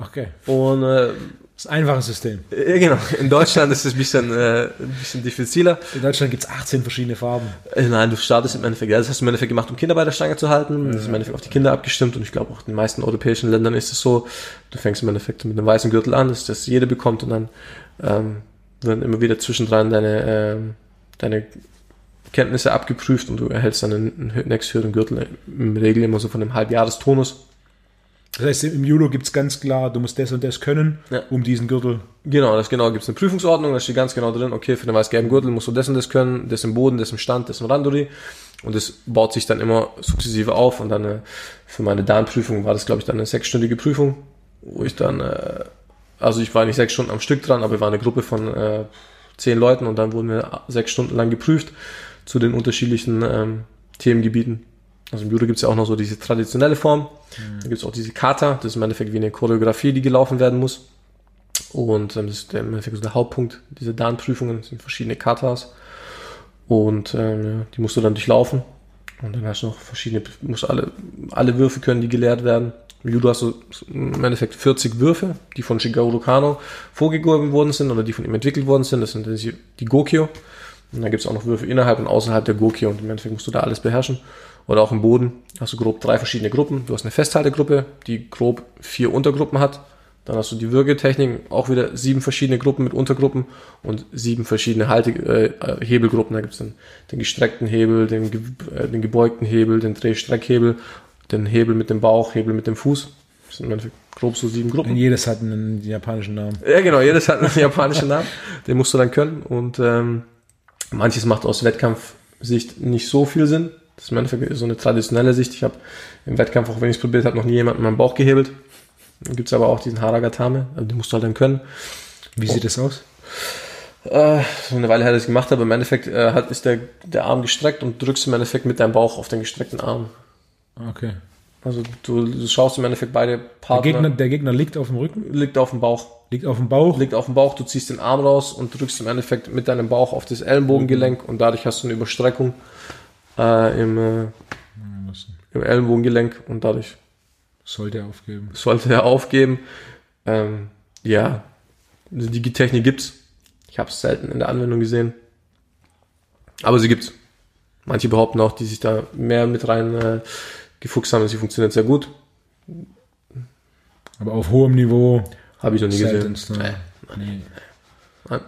Okay. Und äh, Das ist ein einfaches System. äh, genau, in Deutschland ist es ein bisschen, äh, ein bisschen diffiziler. In Deutschland gibt es 18 verschiedene Farben. Äh, Nein, du startest im Endeffekt, ja, das hast du im Endeffekt gemacht, um Kinder bei der Stange zu halten. Das ist im Endeffekt auf die Kinder abgestimmt und ich glaube auch in den meisten europäischen Ländern ist es so, du fängst im Endeffekt mit einem weißen Gürtel an, dass das jeder bekommt und dann ähm, werden immer wieder zwischendrin deine, ähm, deine Kenntnisse abgeprüft und du erhältst dann einen, einen nächsthöheren Gürtel, im Regel immer so von einem Halbjahrestonus. Das heißt, im Judo gibt es ganz klar, du musst das und das können, Ja. um diesen Gürtel. Genau, das genau gibt es eine Prüfungsordnung, da steht ganz genau drin, okay, für den weiß-gelben Gürtel musst du das und das können, das im Boden, das im Stand, das im Randori. Und das baut sich dann immer sukzessive auf. Und dann äh, für meine Dan-Prüfung war das, glaube ich, dann eine sechsstündige Prüfung, wo ich dann, äh, also ich war nicht sechs Stunden am Stück dran, aber wir waren eine Gruppe von äh, zehn Leuten und dann wurden wir sechs Stunden lang geprüft zu den unterschiedlichen ähm, Themengebieten. Also im Judo gibt es ja auch noch so diese traditionelle Form. Da gibt es auch diese Kata, das ist im Endeffekt wie eine Choreografie, die gelaufen werden muss. Und ähm, das ist der, im Endeffekt so der Hauptpunkt dieser Dan-Prüfungen, das sind verschiedene Katas. Und ähm, die musst du dann durchlaufen. Und dann hast du noch verschiedene, musst alle, alle Würfe können, die gelehrt werden. Im Judo hast du im Endeffekt 40 Würfe, die von Shigeru Kano vorgegeben worden sind oder die von ihm entwickelt worden sind. Das sind die die Gokyo. Und dann gibt es auch noch Würfe innerhalb und außerhalb der Gokyo. Und im Endeffekt musst du da alles beherrschen. Oder auch im Boden hast du grob drei verschiedene Gruppen. Du hast eine Festhaltegruppe, die grob vier Untergruppen hat. Dann hast du die Würgetechnik, auch wieder sieben verschiedene Gruppen mit Untergruppen und sieben verschiedene Halte, äh, Hebelgruppen. Da gibt es dann den gestreckten Hebel, den, äh, den gebeugten Hebel, den Drehstreckhebel, den Hebel mit dem Bauch, Hebel mit dem Fuß. Das sind im Endeffekt grob so sieben Gruppen. Und jedes hat einen japanischen Namen. Ja, genau, jedes hat einen *laughs* japanischen Namen. Den musst du dann können. Und ähm, manches macht aus Wettkampfsicht nicht so viel Sinn. Das ist im Endeffekt so eine traditionelle Sicht. Ich habe im Wettkampf, auch wenn ich es probiert habe, noch nie jemanden in meinen Bauch gehebelt. Dann gibt's aber auch diesen Haragatame, also den musst du halt dann können. Wie sieht das aus? Äh, so eine Weile her, dass ich gemacht habe. Im Endeffekt äh, hat, ist der, der Arm gestreckt und drückst im Endeffekt mit deinem Bauch auf den gestreckten Arm. Okay. Also du, du schaust im Endeffekt beide Der Partner. Gegner, der Gegner liegt auf dem Rücken, liegt auf dem Bauch. liegt auf dem Bauch. Liegt auf dem Bauch, du ziehst den Arm raus und drückst im Endeffekt mit deinem Bauch auf das Ellenbogengelenk und dadurch hast du eine Überstreckung äh, im, äh, im Ellenbogengelenk und dadurch Sollte er aufgeben. sollte er aufgeben. Ähm, ja, die Technik gibt's. Ich habe es selten in der Anwendung gesehen. Aber sie gibt's. Manche behaupten auch, die sich da mehr mit rein äh, gefuchst haben, sie funktioniert sehr gut. Aber auf hohem Niveau Habe ich noch nie gesehen. Ne? Nee. Nein.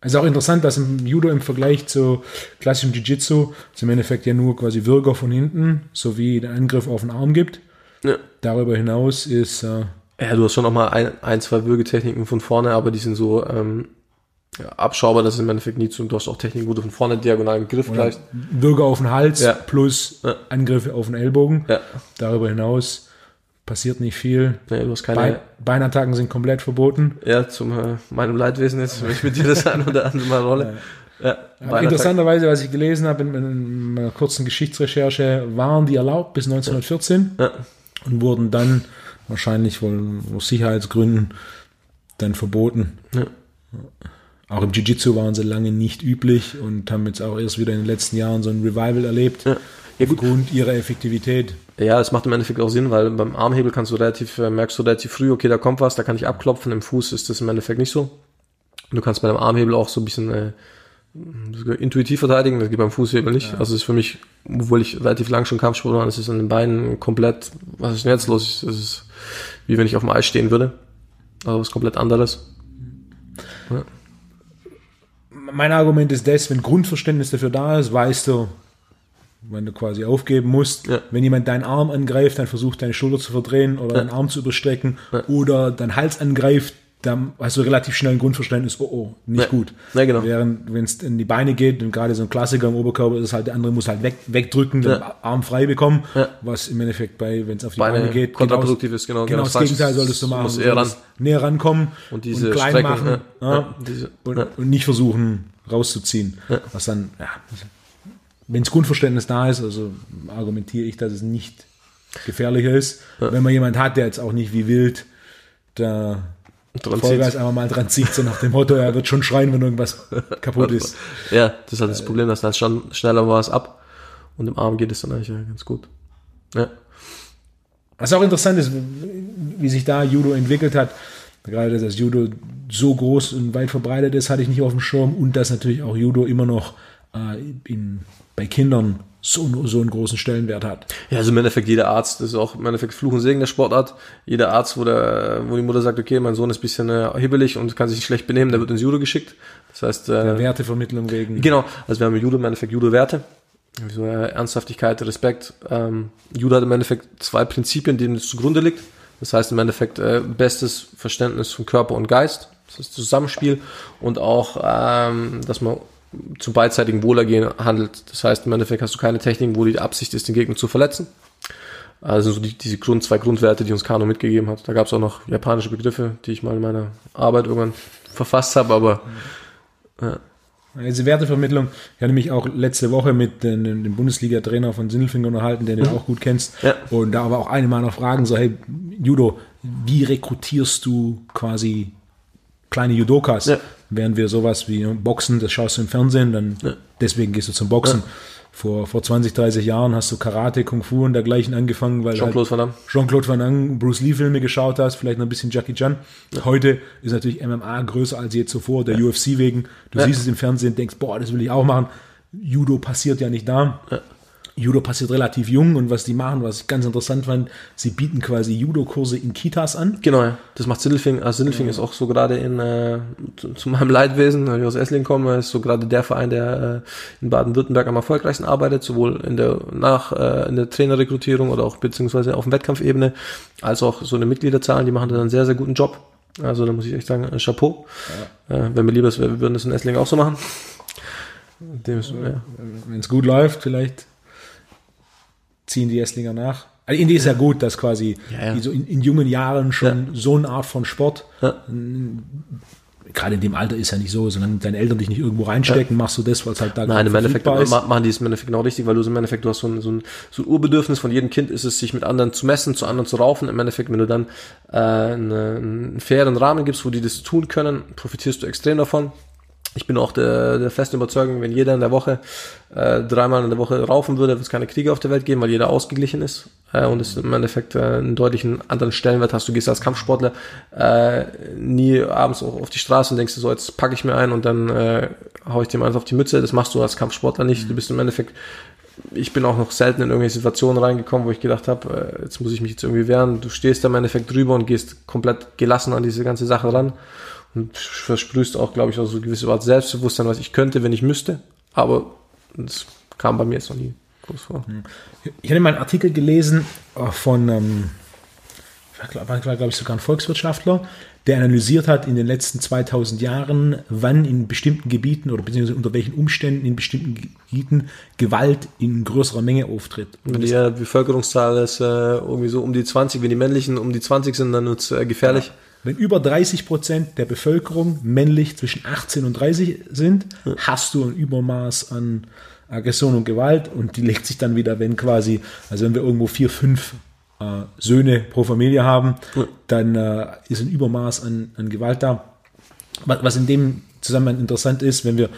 Es ist auch interessant, dass im Judo im Vergleich zu klassischem Jiu-Jitsu es im Endeffekt ja nur quasi Würger von hinten sowie den Angriff auf den Arm gibt. Ja. Darüber hinaus ist äh, Ja, du hast schon noch mal ein, ein zwei Würgetechniken von vorne, aber die sind so ähm, ja, abschaubar, das ist im Endeffekt nie zu. Du hast auch Techniken, wo du von vorne diagonalen Griff gleich. Würger auf den Hals Ja. plus Ja. Angriffe auf den Ellbogen. Darüber hinaus passiert nicht viel. nee, du hast Bein, keine. Beinattacken sind komplett verboten. Ja, zum äh, meinem Leidwesen jetzt, wenn ich mit dir das ein oder andere Mal rolle. Ja, Aber Beinattacken. interessanterweise, was ich gelesen habe in, in meiner kurzen Geschichtsrecherche, waren die erlaubt bis 1914 Ja, und wurden dann wahrscheinlich wohl aus Sicherheitsgründen dann verboten. ja. Auch im Jiu-Jitsu waren sie lange nicht üblich und haben jetzt auch erst wieder in den letzten Jahren so ein Revival erlebt. Ja. Ja, gut. Aufgrund ihrer Effektivität. Ja, das macht im Endeffekt auch Sinn, weil beim Armhebel kannst du relativ, äh, merkst du relativ früh, okay, da kommt was, da kann ich abklopfen, im Fuß ist das im Endeffekt nicht so. Du kannst bei dem Armhebel auch so ein bisschen äh, intuitiv verteidigen, das geht beim Fußhebel nicht. Also das ist für mich, obwohl ich relativ lang schon Kampfsport war, das ist an den Beinen komplett, was ist denn jetzt los? Das ist wie wenn ich auf dem Eis stehen würde. Also was komplett anderes. Ja. Mein Argument ist das, wenn Grundverständnis dafür da ist, weißt du, wenn du quasi aufgeben musst. Ja. Wenn jemand deinen Arm angreift, dann versucht deine Schulter zu verdrehen oder deinen Arm zu überstrecken oder deinen Hals angreift, dann hast du relativ schnell ein Grundverständnis, oh oh, nicht Ja. gut. Ja, genau. Während wenn es in die Beine geht, und gerade so ein Klassiker im Oberkörper ist es halt, der andere muss halt weg, wegdrücken, den Ja. Arm frei bekommen, Ja. was im Endeffekt bei, wenn es auf die Beine, Beine geht, kontraproduktiv ist, genau. Genau, genau das falsch. Gegenteil solltest du machen. musst Du eher ran. näher rankommen Und diese klein Strecken, machen ja, ja, ja, und, ja. und nicht versuchen rauszuziehen. Ja. Was dann, ja, wenn das Grundverständnis da ist, also argumentiere ich, dass es nicht gefährlicher ist. Wenn man jemand hat, der jetzt auch nicht wie wild da Dran Vollgas einmal mal dran zieht, so nach dem Motto, er wird schon schreien, wenn irgendwas kaputt ist. Ja, das ist halt das Problem, dass dann schon schneller war es ab. Und im Arm geht es dann eigentlich ja ganz gut. Ja. Was auch interessant ist, wie sich da Judo entwickelt hat, gerade dass das Judo so groß und weit verbreitet ist, hatte ich nicht auf dem Schirm und dass natürlich auch Judo immer noch äh, in, bei Kindern so, so einen großen Stellenwert hat. Ja, also im Endeffekt jeder Arzt, das ist auch im Endeffekt Fluch und Segen der Sportart. Jeder Arzt, wo, der, wo die Mutter sagt, okay, mein Sohn ist ein bisschen äh, hibbelig und kann sich schlecht benehmen, der wird ins Judo geschickt. Das heißt, äh, Wertevermittlung wegen. Genau, also wir haben im Judo im Endeffekt Judo-Werte. So äh, Ernsthaftigkeit, Respekt. Ähm, Judo hat im Endeffekt zwei Prinzipien, denen es zugrunde liegt. Das heißt im Endeffekt äh, bestes Verständnis von Körper und Geist. Das ist das Zusammenspiel und auch, ähm, dass man zum beidseitigen Wohlergehen handelt. Das heißt im Endeffekt hast du keine Technik, wo die Absicht ist, den Gegner zu verletzen. Also so die, diese Grund, zwei Grundwerte, die uns Kano mitgegeben hat. Da gab es auch noch japanische Begriffe, die ich mal in meiner Arbeit irgendwann verfasst habe, aber Diese Wertevermittlung, ich hatte mich auch letzte Woche mit äh, dem Bundesliga-Trainer von Sinnelfinger unterhalten, den du auch gut kennst. Ja. Und da war auch eine meiner Fragen so, hey, Judo, wie rekrutierst du quasi kleine Judokas? Ja. Während wir sowas wie Boxen, das schaust du im Fernsehen, dann deswegen gehst du zum Boxen. Vor, vor 20, 30 Jahren hast du Karate, Kung Fu und dergleichen angefangen, weil Jean-Claude Van Damme. Jean-Claude Van Damme, Bruce Lee Filme geschaut hast, vielleicht noch ein bisschen Jackie Chan. Heute ist natürlich MMA größer als je zuvor, der UFC wegen. Du Ja. siehst es im Fernsehen, denkst, boah, das will ich auch machen. Judo passiert ja nicht da. Judo passiert relativ jung und was die machen, was ich ganz interessant fand, sie bieten quasi Judo-Kurse in Kitas an. Genau, ja. Das macht Sindelfing. Also Sindelfing ist auch so gerade in, äh, zu, zu meinem *laughs* Leidwesen, weil ich aus Esslingen komme, ist so gerade der Verein, der äh, in Baden-Württemberg am erfolgreichsten arbeitet, sowohl in der nach äh, in der Trainerrekrutierung oder auch beziehungsweise auf dem Wettkampfebene, als auch so eine Mitgliederzahlen, die machen da einen sehr, sehr guten Job. Also da muss ich echt sagen, Chapeau. Äh, wenn mir lieber ist, wir würden das in Esslingen auch so machen. Ja. Wenn es gut läuft, vielleicht ziehen die Esslinger nach. Also Indie ist ja gut, dass quasi Ja, ja. so in, in jungen Jahren schon so eine Art von Sport, Ja. gerade in dem Alter ist ja nicht so, solange deine Eltern dich nicht irgendwo reinstecken, machst du das, was halt da Nein, im Endeffekt ist. ma- machen die es im Endeffekt genau richtig, weil du im Endeffekt, du hast so ein, so, ein, so ein Urbedürfnis von jedem Kind ist es, sich mit anderen zu messen, zu anderen zu raufen. Im Endeffekt, wenn du dann äh, eine, einen fairen Rahmen gibst, wo die das tun können, profitierst du extrem davon. Ich bin auch der, der festen Überzeugung, wenn jeder in der Woche äh, dreimal in der Woche raufen würde, wird es keine Kriege auf der Welt geben, weil jeder ausgeglichen ist äh, und es im Endeffekt äh, einen deutlichen anderen Stellenwert hast. Du gehst als Kampfsportler äh, nie abends auf die Straße und denkst so, jetzt packe ich mir ein und dann äh, hau ich dem eins auf die Mütze. Das machst du als Kampfsportler nicht. Du bist im Endeffekt ich bin auch noch selten in irgendwelche Situationen reingekommen, wo ich gedacht habe, äh, jetzt muss ich mich jetzt irgendwie wehren. Du stehst da im Endeffekt drüber und gehst komplett gelassen an diese ganze Sache ran und versprühst auch, glaube ich, auch so eine gewisse Art Selbstbewusstsein, was ich könnte, wenn ich müsste. Aber das kam bei mir jetzt noch nie groß vor. Ich hatte mal einen Artikel gelesen äh, von, ähm, war, war glaube ich sogar ein Volkswirtschaftler, der analysiert hat in den letzten 2000 Jahren, wann in bestimmten Gebieten oder beziehungsweise unter welchen Umständen in bestimmten Gebieten Gewalt in größerer Menge auftritt. Wenn die Bevölkerungszahl ist äh, irgendwie so um die 20, wenn die männlichen um die 20 sind, dann wird es äh, gefährlich. Wenn über 30 Prozent der Bevölkerung männlich zwischen 18 und 30 sind, hast du ein Übermaß an Aggression und Gewalt und die legt sich dann wieder, wenn quasi, also wenn wir irgendwo vier, fünf äh, Söhne pro Familie haben, dann äh, ist ein Übermaß an, an Gewalt da. Was in dem Zusammenhang interessant ist, wenn wir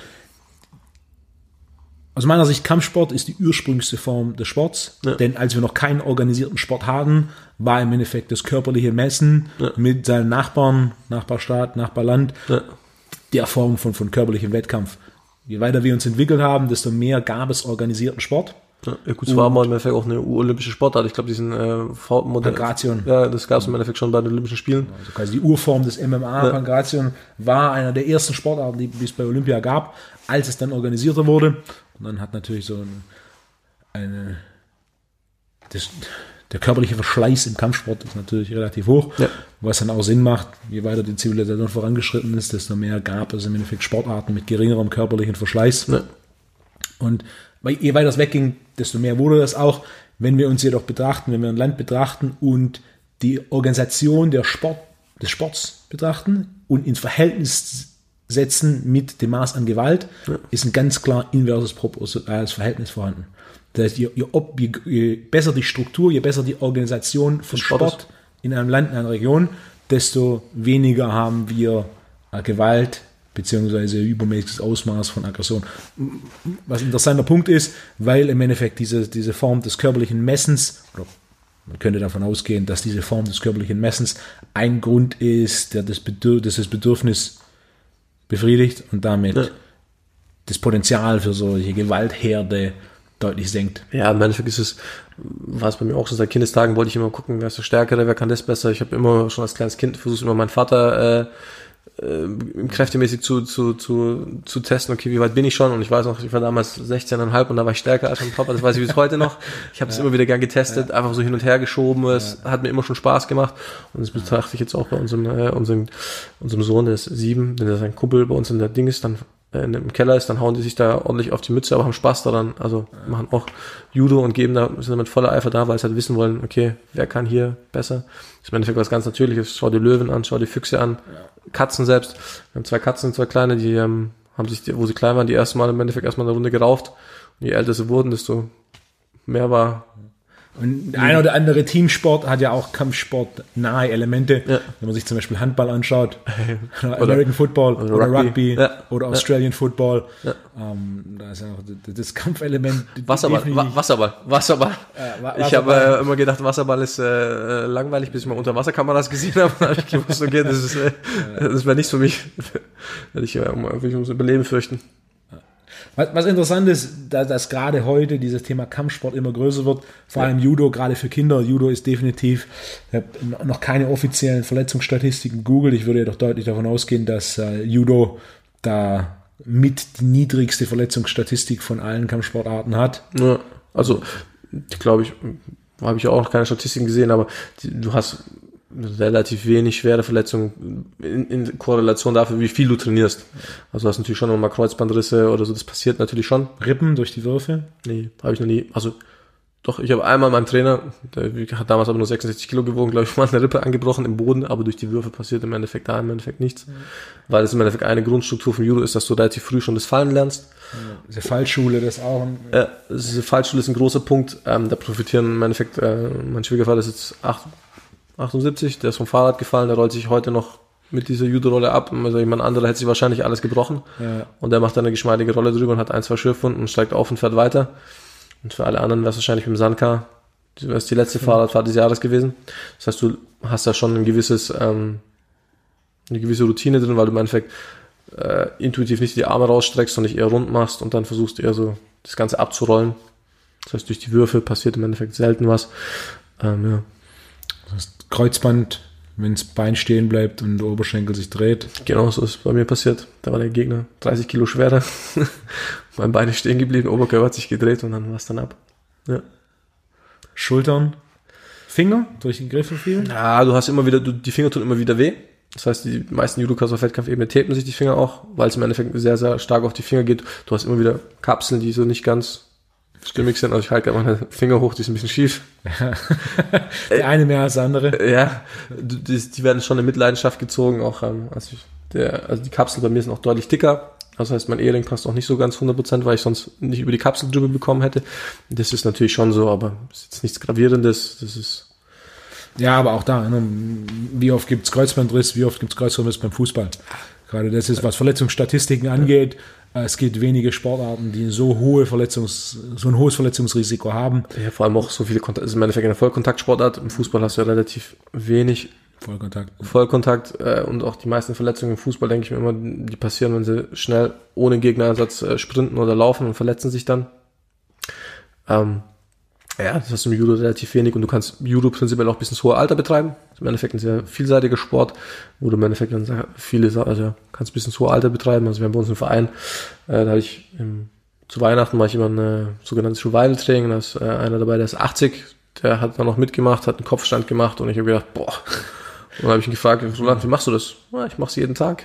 aus meiner Sicht, Kampfsport ist die ursprünglichste Form des Sports, Ja. denn als wir noch keinen organisierten Sport hatten, war im Endeffekt das körperliche Messen Ja. mit seinen Nachbarn, Nachbarstaat, Nachbarland, Ja. der Form von, von körperlichem Wettkampf. Je weiter wir uns entwickelt haben, desto mehr gab es organisierten Sport. Ja, ja, gut, es war mal im Endeffekt auch eine olympische Sportart. Ich glaube, diesen äh, Modell. Pankration. Ja, das gab es im Endeffekt schon bei den Olympischen Spielen. Also quasi die Urform des MMA, Pankration, war einer der ersten Sportarten, die die es bei Olympia gab, als es dann organisierter wurde. Und dann hat natürlich so eine, eine das, der körperliche Verschleiß im Kampfsport ist natürlich relativ hoch, Ja. was dann auch Sinn macht, je weiter die Zivilisation vorangeschritten ist, desto mehr gab es im Endeffekt Sportarten mit geringerem körperlichen Verschleiß. Ja. Und je weiter es wegging, desto mehr wurde das auch. Wenn wir uns jedoch betrachten, wenn wir ein Land betrachten und die Organisation der Sport, des Sports betrachten und ins Verhältnis setzen mit dem Maß an Gewalt, ist ein ganz klar inverses proportionales Verhältnis vorhanden. Das heißt, je, je, ob- je, je besser die Struktur, je besser die Organisation von Sport Sport, in einem Land, in einer Region, desto weniger haben wir äh, Gewalt beziehungsweise übermäßiges Ausmaß von Aggression. Was ein interessanter Punkt ist, weil im Endeffekt diese, diese Form des körperlichen Messens, oder man könnte davon ausgehen, dass diese Form des körperlichen Messens ein Grund ist, der das, Bedürf das Bedürfnis befriedigt und damit Ja. das Potenzial für solche Gewaltherde deutlich senkt. Ja, im Endeffekt ist es, war es bei mir auch schon seit Kindestagen, wollte ich immer gucken, wer ist der Stärkere, wer kann das besser. Ich habe immer schon als kleines Kind versucht, immer meinen Vater äh, äh, kräftemäßig zu, zu, zu, zu testen, okay, wie weit bin ich schon? Und ich weiß noch, ich war damals 16,5 und da war ich stärker als mein Papa, das weiß ich bis heute noch. Ich habe es *laughs* immer wieder gern getestet, einfach so hin und her geschoben, es hat mir immer schon Spaß gemacht. Und das betrachte ich jetzt auch bei unserem, äh, unserem, unserem Sohn, der ist sieben, wenn der sein Kumpel bei uns in der Ding ist, dann in dem Keller ist, dann hauen die sich da ordentlich auf die Mütze, aber haben Spaß daran. Also machen auch Judo und geben da, sind mit voller Eifer da, weil sie halt wissen wollen, okay, wer kann hier besser. Das ist im Endeffekt was ganz Natürliches. Schau dir Löwen an, schau dir Füchse an, Katzen selbst. Wir haben zwei Katzen, zwei kleine, die ähm, haben sich, wo sie klein waren, die erste Mal im Endeffekt erstmal eine Runde gerauft. Und je älter sie wurden, desto mehr war Und der ein oder andere Teamsport hat ja auch Kampfsport nahe Elemente. Ja. Wenn man sich zum Beispiel Handball anschaut, *laughs* oder American Football oder, Rugby. Rugby, Ja. oder Australian Football, Ja. ähm, da ist ja auch das- Kampfelement. Wasserball, Wa Wasserball, Wasserball. Äh, Wa- Ich habe äh, immer gedacht, Wasserball ist äh, äh, langweilig, bis ich mal Unterwasserkameras gesehen habe. *laughs* Ich gewusst, okay, das ist, äh, das wäre nichts für mich. *laughs* Werde ich äh, um, ich ums Überleben fürchten. Was, was interessant ist, da, dass gerade heute dieses Thema Kampfsport immer größer wird, vor allem Judo, gerade für Kinder. Judo ist definitiv, ich habe noch keine offiziellen Verletzungsstatistiken googelt. Ich würde jedoch deutlich davon ausgehen, dass äh, Judo da mit die niedrigste Verletzungsstatistik von allen Kampfsportarten hat. Ja, also, glaube ich, habe ich auch noch keine Statistiken gesehen, aber die, du hast relativ wenig schwere Verletzungen in, in Korrelation dafür, wie viel du trainierst. Also du hast natürlich schon nochmal Kreuzbandrisse oder so, das passiert natürlich schon. Rippen durch die Würfe. Nee, habe ich noch nie. Also Doch, ich habe einmal meinem Trainer, der hat damals aber nur 66 Kilo gewogen, glaube ich, *laughs* mal eine Rippe angebrochen im Boden, aber durch die Würfe passiert im Endeffekt da im Endeffekt nichts. Mhm. Weil es im Endeffekt eine Grundstruktur vom Judo ist, dass du relativ früh schon das Fallen lernst. Ja, diese Fallschule, das auch. Ein, ja, diese Fallschule ist ein großer Punkt. Ähm, da profitieren im Endeffekt, äh, mein Schwiegervater ist jetzt 8, 78, der ist vom Fahrrad gefallen, der rollt sich heute noch mit dieser Judo-Rolle ab. Also jemand anderer hätte sich wahrscheinlich alles gebrochen. Ja. Und der macht dann eine geschmeidige Rolle drüber und hat ein, zwei Schürfwunden und steigt auf und fährt weiter. Und für alle anderen wäre es wahrscheinlich mit dem Sanka, das ist die letzte mhm. Fahrradfahrt des Jahres gewesen. Das heißt, du hast da schon ein gewisses, ähm, eine gewisse Routine drin, weil du im Endeffekt äh, intuitiv nicht die Arme rausstreckst, sondern dich eher rund machst und dann versuchst eher so das Ganze abzurollen. Das heißt, durch die Würfe passiert im Endeffekt selten was. Ähm, ja. Das Kreuzband, wenn das Bein stehen bleibt und der Oberschenkel sich dreht. Genau so ist bei mir passiert. Da war der Gegner 30 Kilo schwerer. *laughs* mein Bein ist stehen geblieben, Oberkörper hat sich gedreht und dann war es dann ab. Ja. Schultern, Finger durch den Griffe viel? Ja, du hast immer wieder, du, die Finger tun immer wieder weh. Das heißt, die meisten Judokas auf Wettkampfebene tapen sich die Finger auch, weil es im Endeffekt sehr, sehr stark auf die Finger geht. Du hast immer wieder Kapseln, die so nicht ganz stimmig sind. Also ich halte gerade meine Finger hoch, die ist ein bisschen schief. *laughs* der eine mehr als der andere. Ja, die, die werden schon in Mitleidenschaft gezogen. Auch ähm, also, der, also die Kapseln bei mir sind auch deutlich dicker. Das heißt, mein Ehering passt auch nicht so ganz 100%, weil ich sonst nicht über die Kapsel drüber bekommen hätte. Das ist natürlich schon so, aber ist jetzt nichts Gravierendes. Das ist ja, aber auch da, ne, wie oft gibt es Kreuzbandriss, wie oft gibt es Kreuzbandriss beim Fußball? Gerade das ist, was Verletzungsstatistiken angeht. Es gibt wenige Sportarten, die so hohe Verletzungs, so ein hohes Verletzungsrisiko haben. Ja, vor allem auch so viele Kontakt, also im Endeffekt eine Vollkontaktsportart. Im Fußball hast du ja relativ wenig Vollkontakt. Vollkontakt äh, und auch die meisten Verletzungen im Fußball, denke ich mir immer, die passieren, wenn sie schnell ohne Gegnereinsatz äh, sprinten oder laufen und verletzen sich dann. Ähm, ja, das hast du im Judo relativ wenig und du kannst Judo prinzipiell auch bis ins hohe Alter betreiben. Das ist im Endeffekt ein sehr vielseitiger Sport, wo du im Endeffekt dann viele, also kannst bis ins hohe Alter betreiben. Also wir haben bei uns einen Verein, äh, da habe ich im, zu Weihnachten mache ich immer ein sogenanntes Survival-Training, da ist äh, einer dabei, der ist 80, der hat dann noch mitgemacht, hat einen Kopfstand gemacht und ich habe gedacht, boah. Und dann habe ich ihn gefragt, wie machst du das? Ja, ich mache es jeden Tag.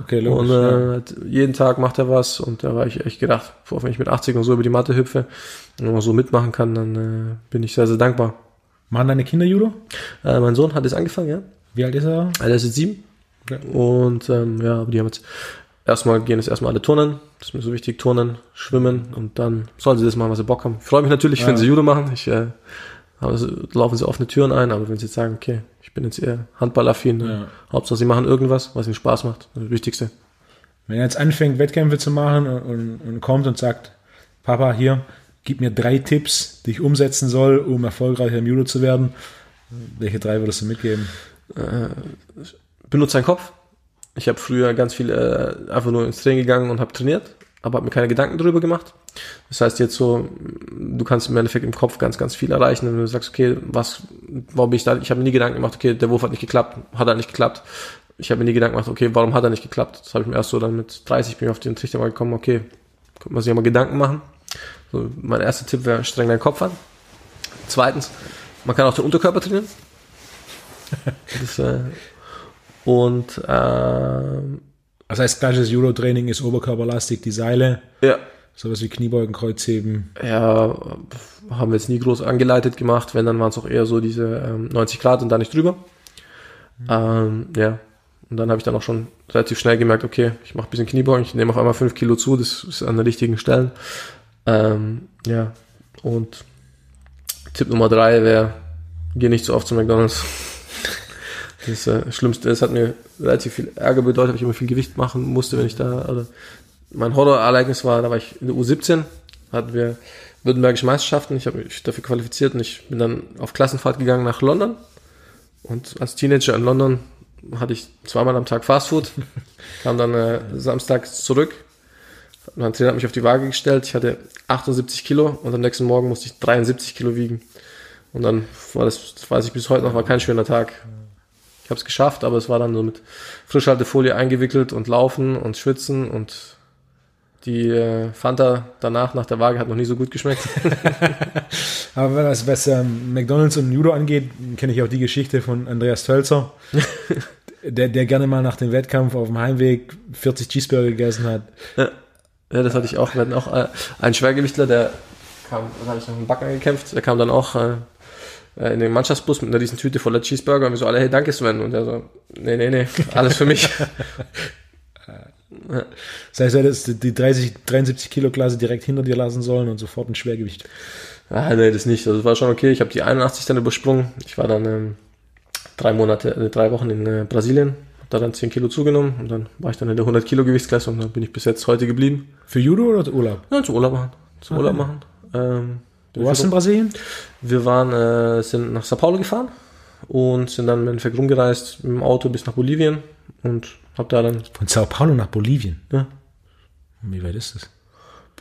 Okay, logisch, und äh, ja. jeden Tag macht er was und da war ich echt gedacht, boah, wenn ich mit 80 und so über die Matte hüpfe und mal so mitmachen kann, dann äh, bin ich sehr, sehr dankbar. Machen deine Kinder Judo? Äh, mein Sohn hat jetzt angefangen, ja. Wie alt ist er? Er ist jetzt sieben. Okay. Und ähm, ja, aber die haben jetzt erstmal gehen jetzt erstmal alle turnen. Das ist mir so wichtig, turnen, schwimmen und dann sollen sie das machen, was sie Bock haben. Ich freue mich natürlich, ja. wenn sie Judo machen. Ich äh, also laufen sie offene Türen ein, aber wenn sie jetzt sagen, okay, ich bin jetzt eher handballaffin, ja. Hauptsache sie machen irgendwas, was ihnen Spaß macht, das, das Wichtigste. Wenn er jetzt anfängt, Wettkämpfe zu machen und, und, und, kommt und sagt, Papa, hier, gib mir drei Tipps, die ich umsetzen soll, um erfolgreicher im Judo zu werden, welche drei würdest du mitgeben? Äh, benutze deinen Kopf. Ich habe früher ganz viel äh, einfach nur ins Training gegangen und habe trainiert aber habe mir keine Gedanken darüber gemacht. Das heißt jetzt so, du kannst im Endeffekt im Kopf ganz, ganz viel erreichen, wenn du sagst, okay, was, warum bin ich da? Ich habe mir nie Gedanken gemacht, okay, der Wurf hat nicht geklappt, hat er nicht geklappt. Ich habe mir nie Gedanken gemacht, okay, warum hat er nicht geklappt? Das habe ich mir erst so dann mit 30 bin ich auf den Trichter mal gekommen, okay, könnte man sich ja mal Gedanken machen. So, mein erster Tipp wäre, streng deinen Kopf an. Zweitens, man kann auch den Unterkörper trainieren. *laughs* Das, äh, und äh, das heißt, klassisches Judo-Training ist oberkörperlastig, die Seile. Ja. Sowas wie Kniebeugen, Kreuzheben. Ja, haben wir jetzt nie groß angeleitet gemacht. Wenn, dann waren es auch eher so diese ähm, 90 Grad und da nicht drüber. Mhm. Ähm, ja. Und dann habe ich dann auch schon relativ schnell gemerkt, okay, ich mache ein bisschen Kniebeugen, ich nehme auf einmal 5 Kilo zu, das ist an den richtigen Stellen. Ähm, ja. Und Tipp Nummer 3 wäre, geh nicht so oft zu McDonalds. Das äh, Schlimmste, das hat mir relativ viel Ärger bedeutet, weil ich immer viel Gewicht machen musste, wenn ich da, also mein Horrorereignis war, da war ich in der U17, hatten wir Württembergische Meisterschaften, ich habe mich dafür qualifiziert und ich bin dann auf Klassenfahrt gegangen nach London. Und als Teenager in London hatte ich zweimal am Tag Fastfood, *laughs* kam dann äh, samstags zurück, mein Trainer hat mich auf die Waage gestellt, ich hatte 78 Kilo und am nächsten Morgen musste ich 73 Kilo wiegen. Und dann war das, das weiß ich bis heute noch, war kein schöner Tag. Ich habe es geschafft, aber es war dann so mit Frischhaltefolie eingewickelt und laufen und schwitzen und die äh, Fanta danach nach der Waage hat noch nie so gut geschmeckt. *laughs* aber was, was ähm, McDonalds und Judo angeht, kenne ich auch die Geschichte von Andreas Tölzer, *laughs* der, der gerne mal nach dem Wettkampf auf dem Heimweg 40 Cheeseburger gegessen hat. Ja, ja das hatte ich auch. Wir hatten auch äh, einen Schwergewichtler, der kam, dann habe ich noch einen Backen gekämpft, der kam dann auch äh, äh, in den Mannschaftsbus mit einer riesen Tüte voller Cheeseburger und wir so alle, hey, danke Sven. Und er so, nee, nee, nee, alles für mich. *laughs* Das heißt, er hätte die 30, 73 Kilo Klasse direkt hinter dir lassen sollen und sofort ein Schwergewicht. Ah, nee, das nicht. Also, das war schon okay. Ich habe die 81 dann übersprungen. Ich war dann ähm, drei Monate, äh, drei Wochen in äh, Brasilien, habe da dann 10 Kilo zugenommen und dann war ich dann in der 100 Kilo Gewichtsklasse und dann bin ich bis jetzt heute geblieben. Für Judo oder Urlaub? Ja, zum Urlaub machen. Zum Ah, Urlaub machen. Ähm, Wo warst du in Brasilien? Wir waren, äh, sind nach Sao Paulo gefahren und sind dann im Endeffekt rumgereist mit dem Auto bis nach Bolivien und hab da dann, Von Sao Paulo nach Bolivien. ja, Wie weit ist das?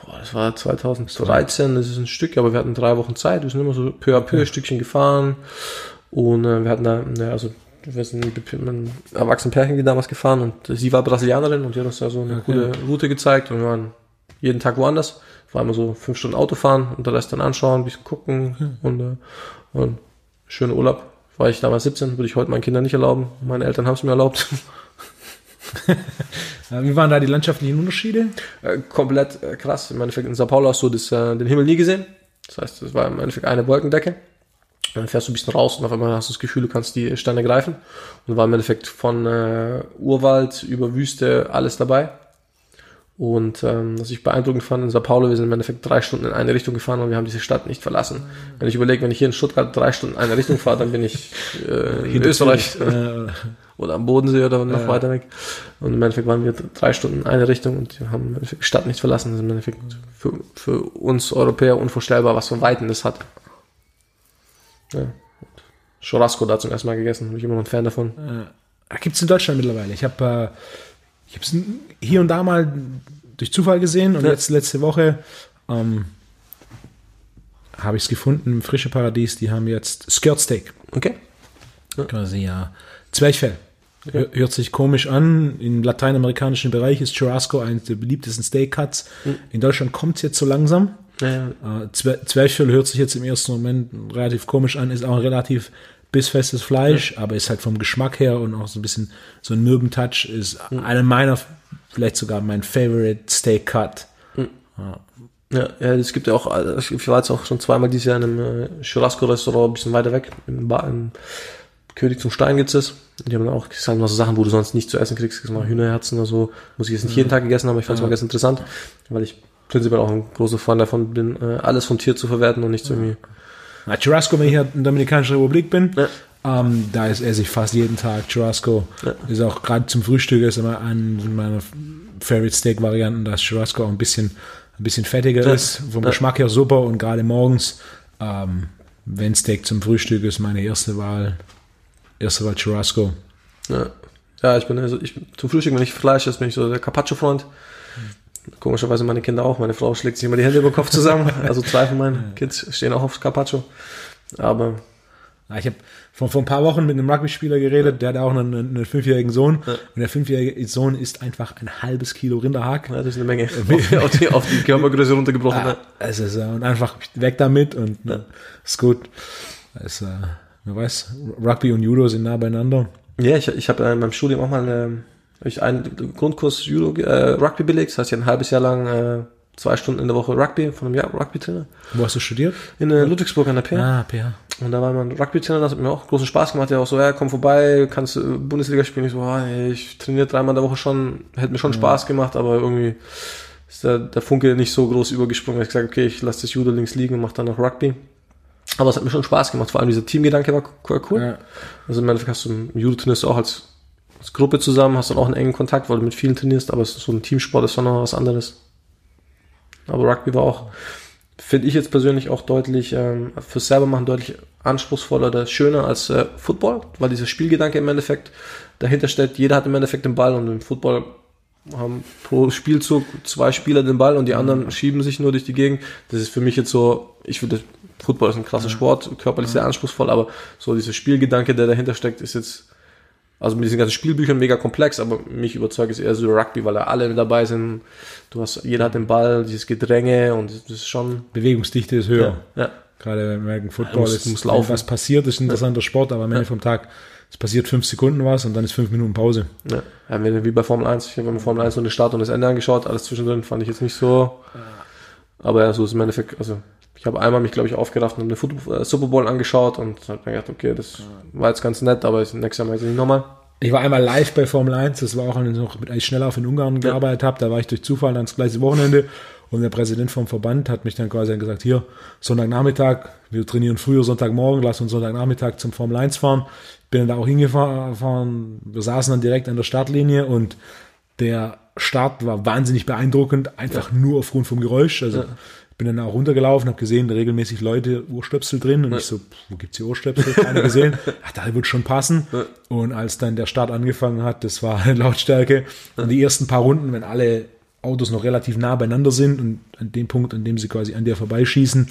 boah, das war 2013, das ist ein Stück, aber wir hatten drei Wochen Zeit, wir sind immer so peu à peu ein Stückchen gefahren und äh, wir hatten da, ja, also wir sind mit einem erwachsenen Pärchen damals gefahren und sie war Brasilianerin und die hat uns da so eine Okay. coole Route gezeigt und wir waren jeden Tag woanders. War immer so fünf Stunden Auto fahren und der Rest dann anschauen, ein bisschen gucken und, äh, und schöner Urlaub. War ich damals 17, würde ich heute meinen Kindern nicht erlauben. Meine Eltern haben es mir erlaubt. *laughs* Äh, Wie waren da die landschaftlichen Unterschiede? Äh, komplett äh, krass. Im Endeffekt in Sao Paulo hast du das, äh, den Himmel nie gesehen. Das heißt, es war im Endeffekt eine Wolkendecke. Dann fährst du ein bisschen raus und auf einmal hast du das Gefühl, du kannst die Sterne greifen. Und war im Endeffekt von äh, Urwald über Wüste alles dabei. Und ähm, was ich beeindruckend fand in Sao Paulo, wir sind im Endeffekt drei Stunden in eine Richtung gefahren und wir haben diese Stadt nicht verlassen. Wenn ich überlege, wenn ich hier in Stuttgart drei Stunden in eine Richtung fahre, dann bin ich *laughs* äh, in Österreich Äh, *laughs* oder am Bodensee oder noch Ja. weiter weg. Und im Endeffekt waren wir drei Stunden in eine Richtung und wir haben im Endeffekt die Stadt nicht verlassen. Das ist im Endeffekt für, für uns Europäer unvorstellbar, was für Weiten das hat. Ja. Churrasco da zum ersten Mal gegessen, bin ich immer noch ein Fan davon. Gibt es in Deutschland mittlerweile. Ich habe äh, ich hab's hier und da mal durch Zufall gesehen und Ja. jetzt letzte Woche ähm, habe ich es gefunden im Frische Paradies. Die haben jetzt Skirt Steak. Okay. Quasi ja. Zwerchfell. Hör- Hört sich komisch an. Im lateinamerikanischen Bereich ist Churrasco eines der beliebtesten Steak Cuts. In Deutschland kommt es jetzt so langsam. Ja, ja. Äh, Zwer Zwerchfell hört sich jetzt im ersten Moment relativ komisch an, ist auch ein relativ bissfestes Fleisch, aber ist halt vom Geschmack her und auch so ein bisschen so ein mürben Touch, ist einer meiner, vielleicht sogar mein Favorite Steak Cut. Ja, ja, es gibt ja auch, ich war jetzt auch schon zweimal dieses Jahr in einem äh, Churrasco-Restaurant, ein bisschen weiter weg, im, ba im König zum Stein das. Und die haben dann auch, sind noch so Sachen, wo du sonst nicht zu essen kriegst, mal Hühnerherzen oder so, muss ich jetzt nicht jeden Tag gegessen haben, aber ich fand es mal ganz interessant, weil ich prinzipiell auch ein großer Freund davon bin, äh, alles vom Tier zu verwerten und nicht so irgendwie, Na, Churrasco, wenn ich in der Dominikanischen Republik bin, Ja. ähm, da ist esse ich fast jeden Tag Churrasco. Ist auch gerade zum Frühstück ist immer eine meiner Favorite Steak Varianten, dass Churrasco auch ein bisschen, ein bisschen fettiger Ja. ist, vom Ja. Geschmack her super und gerade morgens, ähm, wenn Steak zum Frühstück ist, meine erste Wahl, erste Wahl Churrasco. ja. Ja, ich bin also, ich, zum Frühstück, wenn ich Fleisch esse, bin ich so der Carpaccio-Freund. Komischerweise meine Kinder auch. Meine Frau schlägt sich immer die Hände über den Kopf zusammen. *laughs* Also zwei von meinen Kids stehen auch auf Carpaccio. Aber Ja, Ich habe vor, vor ein paar Wochen mit einem Rugby-Spieler geredet, der hat auch einen, einen fünfjährigen Sohn. Und der fünfjährige Sohn isst einfach ein halbes Kilo Rinderhack. Ja, das ist eine Menge. *laughs* auf, die, auf, die, auf die Körpergröße runtergebrochen. Ah, es ist, äh, und einfach weg damit und äh, ist gut. Es, äh, wer weiß, Rugby und Judo sind nah beieinander. Ja, ich, ich habe äh, in meinem Studium auch mal eine, hab ich einen Grundkurs Judo, äh, Rugby belegt. Das heißt, ich ein halbes Jahr lang äh, zwei Stunden in der Woche Rugby von einem Jahr Rugby-Trainer. Wo hast du studiert? In äh, Ludwigsburg an der P. Ah, PH. Und da war mein Rugby-Trainer, das hat mir auch großen Spaß gemacht. Der auch so, ja, komm vorbei, kannst du Bundesliga spielen. Ich so, ah, ey, ich trainiere dreimal in der Woche schon, hätte mir schon Spaß gemacht, aber irgendwie ist der, der Funke nicht so groß übergesprungen. Ich gesagt, okay, ich lasse das Judo links liegen und mache dann noch Rugby. Aber es hat mir schon Spaß gemacht. Vor allem dieser Teamgedanke war, war cool. Ja. Also im Endeffekt hast du im Judo trainierst du auch als, als Gruppe zusammen, hast dann auch einen engen Kontakt, weil du mit vielen trainierst, aber es ist so ein Teamsport ist dann noch was anderes. Aber Rugby war auch, finde ich jetzt persönlich auch deutlich, ähm, fürs selber machen deutlich anspruchsvoller oder schöner als äh, Football, weil dieser Spielgedanke im Endeffekt dahinter steht, jeder hat im Endeffekt den Ball und im Football haben pro Spielzug zwei Spieler den Ball und die anderen schieben sich nur durch die Gegend. Das ist für mich jetzt so, ich finde, Football ist ein krasser Sport, körperlich sehr anspruchsvoll, aber so dieser Spielgedanke, der dahinter steckt, ist jetzt, also mit diesen ganzen Spielbüchern mega komplex, aber mich überzeugt es eher so Rugby, weil da alle dabei sind. Du hast, jeder hat den Ball, dieses Gedränge und das ist schon, Bewegungsdichte ist höher. ja, ja. Gerade im American Ja, Football muss- ist, muss laufen. was passiert, ist ein interessanter Sport, aber am Ende vom Tag, es passiert fünf Sekunden was und dann ist fünf Minuten Pause. Ja, ja wie wie bei Formel 1. Ich habe mir Formel 1 nur den Start und das Ende angeschaut. Alles zwischendrin fand ich jetzt nicht so. Aber ja, so ist im Endeffekt, also Ich habe einmal mich, glaube ich, aufgerafft und habe den äh, Super Bowl angeschaut und habe mir gedacht, okay, das war jetzt ganz nett, aber nächstes Jahr mache ich es nicht nochmal. Ich war einmal live bei Formel 1, das war auch, als ich noch mit Schnelllauf in Ungarn gearbeitet habe. Da war ich durch Zufall dann das gleiche Wochenende und der Präsident vom Verband hat mich dann quasi gesagt, hier, Sonntagnachmittag, wir trainieren früher Sonntagmorgen, lass uns Sonntagnachmittag zum Formel 1 fahren. Bin dann da auch hingefahren, wir saßen dann direkt an der Startlinie und der Start war wahnsinnig beeindruckend, einfach ja. nur aufgrund vom Geräusch. Also ja. Bin dann auch runtergelaufen, habe gesehen, regelmäßig Leute Ohrstöpsel drin und ja. ich so, wo gibt's hier Ohrstöpsel? Keine gesehen. *laughs* Ach, da wird schon passen. Und als dann der Start angefangen hat, das war *laughs* Lautstärke. Und die ersten paar Runden, wenn alle Autos noch relativ nah beieinander sind und an dem Punkt, an dem sie quasi an dir vorbeischießen.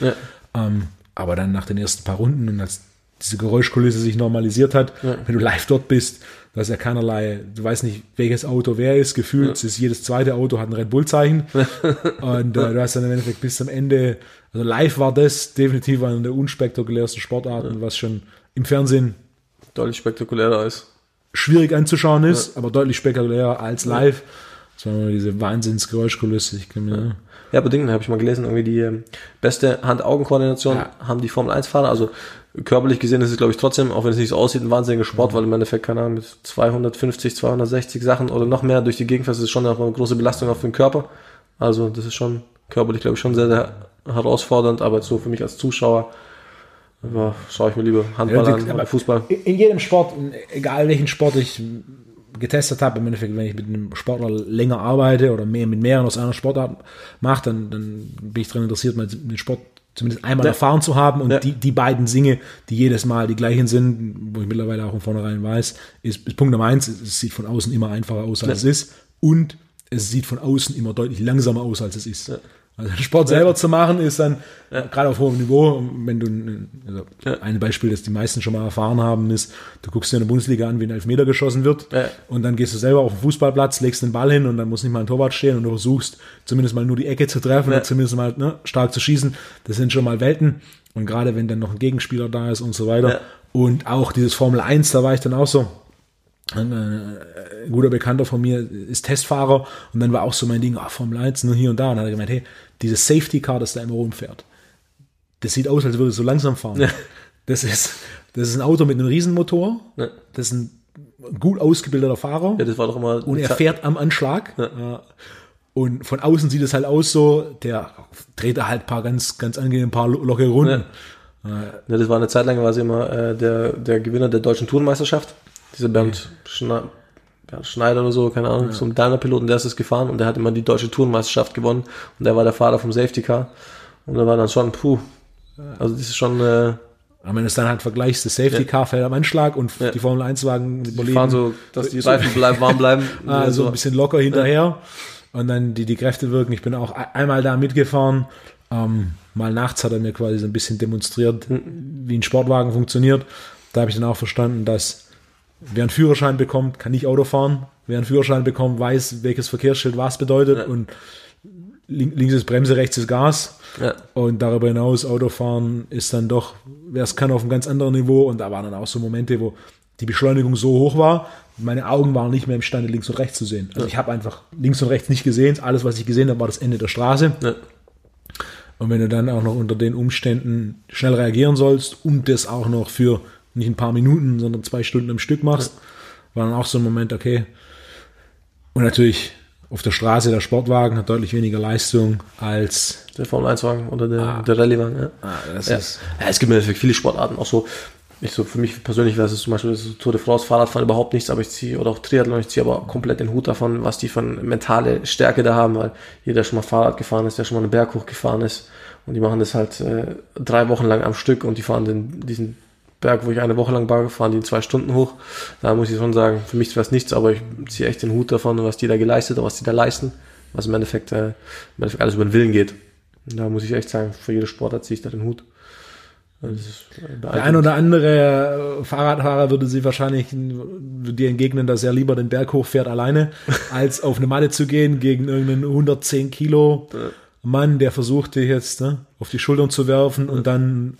Ähm, aber dann nach den ersten paar Runden und als diese Geräuschkulisse sich normalisiert hat, wenn du live dort bist, da ist ja keinerlei, du weißt nicht, welches Auto wer ist, gefühlt ja. ist jedes zweite Auto hat ein Red Bull-Zeichen. *laughs* und äh, du hast dann im Endeffekt bis zum Ende, also live war das definitiv eine der unspektakulärsten Sportarten, ja. was schon im Fernsehen deutlich spektakulärer ist. Schwierig anzuschauen ist, ja. aber deutlich spektakulärer als live. Das war immer diese Wahnsinnsgeräuschkulisse. Ich kann mir, ja, aber Dingen habe ich mal gelesen, irgendwie die ähm, beste Hand-Augen-Koordination ja. haben die Formel 1-Fahrer. Also körperlich gesehen ist es, glaube ich, trotzdem, auch wenn es nicht so aussieht, ein wahnsinniger Sport, mhm. weil im Endeffekt, keine Ahnung, mit 250, 260 Sachen oder noch mehr durch die Gegend fährst, ist schon eine große Belastung auf den Körper. Also das ist schon körperlich, glaube ich, schon sehr, sehr herausfordernd, aber so für mich als Zuschauer ja, schaue ich mir lieber Handball ja, an oder Fußball. In jedem Sport, egal welchen Sport ich getestet habe, im Endeffekt, wenn ich mit einem Sportler länger arbeite oder mehr mit mehreren aus einer Sportart mache, dann, dann bin ich daran interessiert, mal den Sport zumindest einmal ja. erfahren zu haben und ja. die, die beiden Singe, die jedes Mal die gleichen sind, wo ich mittlerweile auch von vornherein weiß, ist, ist Punkt Nummer eins, es sieht von außen immer einfacher aus, als ja. es ist und es sieht von außen immer deutlich langsamer aus, als es ist. Also Sport selber zu machen, ist dann ja. gerade auf hohem Niveau, wenn du, also ja. ein Beispiel, das die meisten schon mal erfahren haben, ist, du guckst dir eine Bundesliga an, wie ein Elfmeter geschossen wird ja. und dann gehst du selber auf den Fußballplatz, legst den Ball hin und dann muss nicht mal ein Torwart stehen und du versuchst zumindest mal nur die Ecke zu treffen oder zumindest mal ne, stark zu schießen. Das sind schon mal Welten und gerade wenn dann noch ein Gegenspieler da ist und so weiter und auch dieses Formel 1, da war ich dann auch so, ein, äh, ein guter Bekannter von mir ist Testfahrer und dann war auch so mein Ding, ah, Formel 1, nur hier und da. Und dann hat er gemeint, hey, dieses Safety Car, das da immer rumfährt, das sieht aus, als würde es so langsam fahren. Ja. Das, ist, das ist ein Auto mit einem Riesenmotor. Ja. Das ist ein gut ausgebildeter Fahrer. Ja, das war doch immer. Und er fährt am Anschlag. Ja. Und von außen sieht es halt aus so, der dreht da halt ein paar ganz, ganz angenehm, ein paar lockere Runden. Ja. das war eine Zeit lang quasi immer äh, der, der Gewinner der deutschen Tourenmeisterschaft. Dieser Bernd, Schne Bernd Schneider oder so, keine Ahnung, ja. so ein Daimler-Piloten, der ist es gefahren und der hat immer die deutsche Tourenmeisterschaft gewonnen und der war der Fahrer vom Safety Car. Und da war dann schon, puh, also das ist schon... Äh, aber wenn du es dann halt vergleichst, das Safety Car fällt am Anschlag und ja. die Formel 1 Wagen, die, die fahren so, dass die Reifen bleiben, warm bleiben. also *laughs* so. ein bisschen locker hinterher und dann die, die Kräfte wirken. Ich bin auch einmal da mitgefahren. Ähm, mal nachts hat er mir quasi so ein bisschen demonstriert, mhm. wie ein Sportwagen funktioniert. Da habe ich dann auch verstanden, dass wer einen Führerschein bekommt, kann nicht Auto fahren. Wer einen Führerschein bekommt, weiß, welches Verkehrsschild was bedeutet. Ja. Und links ist Bremse, rechts ist Gas. Ja. Und darüber hinaus, Autofahren ist dann doch, wer es kann, auf einem ganz anderen Niveau. Und da waren dann auch so Momente, wo die Beschleunigung so hoch war, meine Augen waren nicht mehr imstande, links und rechts zu sehen. Also ja. ich habe einfach links und rechts nicht gesehen. Alles, was ich gesehen habe, war das Ende der Straße. Ja. Und wenn du dann auch noch unter den Umständen schnell reagieren sollst und das auch noch für nicht ein paar Minuten, sondern zwei Stunden am Stück machst, war dann auch so ein Moment, okay. Und natürlich auf der Straße der Sportwagen hat deutlich weniger Leistung als der Formel 1 Wagen oder der, ah. der Rallye-Wagen. Ja. Ah, ja. ja. es gibt mir viele Sportarten auch so. Ich so für mich persönlich wäre es zum Beispiel das Tour de France, Fahrradfahren überhaupt nichts, aber ich ziehe oder auch Triathlon, ich ziehe aber komplett den Hut davon, was die von mentale Stärke da haben, weil jeder schon mal Fahrrad gefahren ist, der schon mal einen Berg hochgefahren ist und die machen das halt äh, drei Wochen lang am Stück und die fahren den, diesen Berg, wo ich eine Woche lang Bar gefahren, die zwei Stunden hoch. Da muss ich schon sagen, für mich wäre es nichts, aber ich ziehe echt den Hut davon, was die da geleistet haben, was die da leisten, was im Endeffekt, äh, im Endeffekt alles über den Willen geht. Und da muss ich echt sagen, für jede Sportart ziehe ich da den Hut. Der ein oder andere äh, Fahrradfahrer würde sie wahrscheinlich dir entgegnen, dass er lieber den Berg hochfährt alleine, *laughs* als auf eine Matte zu gehen gegen irgendeinen 110 Kilo Mann, der versucht, dich jetzt ne, auf die Schultern zu werfen und dann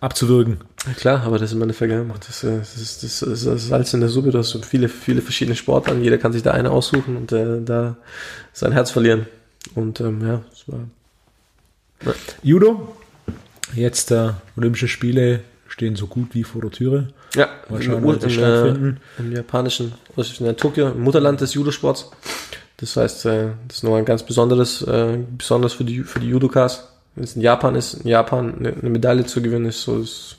abzuwürgen. Klar, aber das ist im Endeffekt das, äh, das, ist, das, ist, das ist Salz in der Suppe. Du hast viele, viele verschiedene Sportarten. Jeder kann sich da eine aussuchen und äh, da sein Herz verlieren. Und ähm, ja, es war. Ja. Judo? Jetzt äh, Olympische Spiele stehen so gut wie vor der Türe. Ja, Mal im, schauen, sie im, stattfinden. äh, im japanischen, denn, Tokio, im Mutterland des Judosports. Das heißt, äh, das ist noch ein ganz besonderes, äh, besonders für die, für die Judokas. Wenn es in Japan ist, in Japan eine, eine Medaille zu gewinnen, ist so, ist,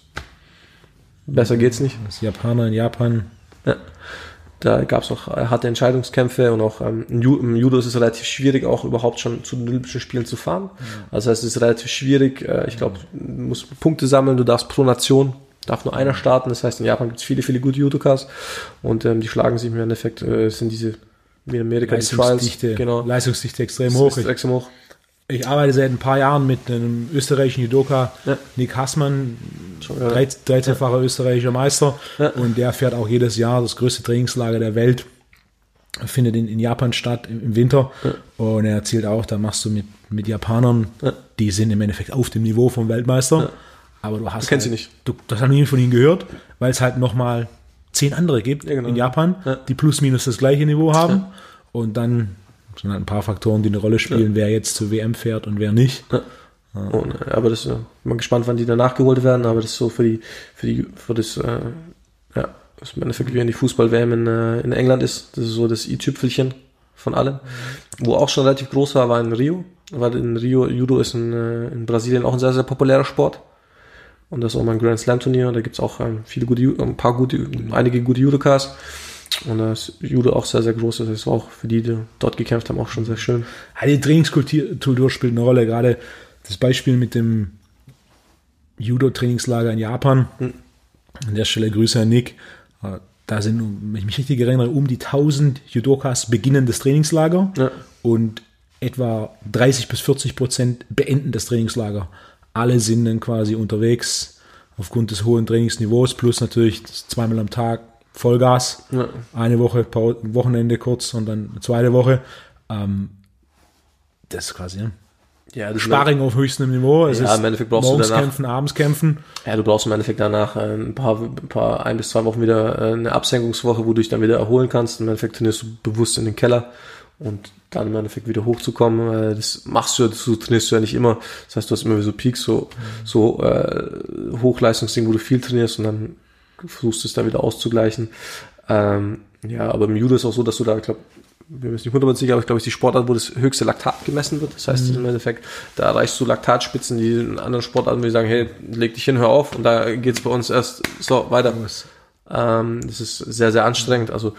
besser geht's nicht. Das Japaner in Japan. Da gab es auch harte Entscheidungskämpfe und auch ähm, im, Ju im Judo ist es relativ schwierig, auch überhaupt schon zu den Olympischen Spielen zu fahren. Also das heißt, es ist relativ schwierig. Äh, ich glaube, du musst Punkte sammeln, du darfst pro Nation, darf nur einer starten. Das heißt, in Japan gibt es viele, viele gute Judokas und ähm, die schlagen sich im Endeffekt, äh, sind diese wie in Amerika die Trials. Leistungsdichte, Genau. Leistungsdichte extrem hoch. extrem hoch. Ich arbeite seit ein paar Jahren mit einem österreichischen Judoka, Ja. Nick Hassmann, Schon, ja. 13 13-facher österreichischer Meister. Ja. Und der fährt auch jedes Jahr das größte Trainingslager der Welt. Findet in, in Japan statt im, im Winter. Und er erzählt auch, da machst du mit, mit Japanern, Ja. die sind im Endeffekt auf dem Niveau vom Weltmeister. Aber du hast. Du kennst halt, sie nicht. Du, das haben nie von ihnen gehört, weil es halt nochmal zehn andere gibt genau. in Japan, Ja. die plus minus das gleiche Niveau haben. Und dann sind halt ein paar Faktoren, die eine Rolle spielen, wer jetzt zur WM fährt und wer nicht. Und, äh, aber das, äh, bin mal gespannt, wann die da nachgeholt werden, aber das ist so für die, für die, für das, äh, ja, das ist im Endeffekt wie wenn die Fußball-WM in, äh, in England ist. Das ist so das i-Tüpfelchen von allem. Wo auch schon relativ groß war, war in Rio. Weil in Rio, Judo ist in, äh, in Brasilien auch ein sehr, sehr populärer Sport. Und das ist auch mal ein Grand Slam Turnier. Da gibt's auch ähm, viele gute, ein paar gute, einige gute Judokas. Und da ist Judo auch sehr, sehr groß. Das war auch für die, die dort gekämpft haben, auch schon sehr schön. Ja, die Trainingskultur spielt eine Rolle. Gerade das Beispiel mit dem Judo-Trainingslager in Japan. An der Stelle Grüße an Nick. Äh, Da sind, wenn ich mich richtig erinnere, um die 1000 Judokas beginnen das Trainingslager Ja. und etwa 30 bis 40 Prozent beenden das Trainingslager. Alle sind dann quasi unterwegs aufgrund des hohen Trainingsniveaus plus natürlich das zweimal am Tag Vollgas. Ja. Eine Woche, Wochenende kurz und dann eine zweite Woche. Ähm, das ist quasi? Ja, das Sparring auf höchstem Niveau. Es Ja, im Endeffekt brauchst du danach- kämpfen, abends kämpfen. Ja, du brauchst im Endeffekt danach äh, ein paar, ein paar, ein bis zwei Wochen wieder äh, eine Absenkungswoche, wo du dich dann wieder erholen kannst. Im Endeffekt trainierst du bewusst in den Keller und dann im Endeffekt wieder hochzukommen. Äh, das machst du, ja, das trainierst du ja nicht immer. Das heißt, du hast immer wieder so Peaks, so, so äh, Hochleistungsding, wo du viel trainierst und dann versuchst du es da wieder auszugleichen. Ähm, ja, aber im Judo ist auch so, dass du da, ich glaube, wir sind nicht 100% sicher, aber ich glaube, es ist die Sportart, wo das höchste Laktat gemessen wird. Das heißt, im Endeffekt, da erreichst du Laktatspitzen, die in anderen Sportarten, wo die sagen, hey, leg dich hin, hör auf. Und da geht's bei uns erst so weiter. Ähm, das ist sehr, sehr anstrengend. Also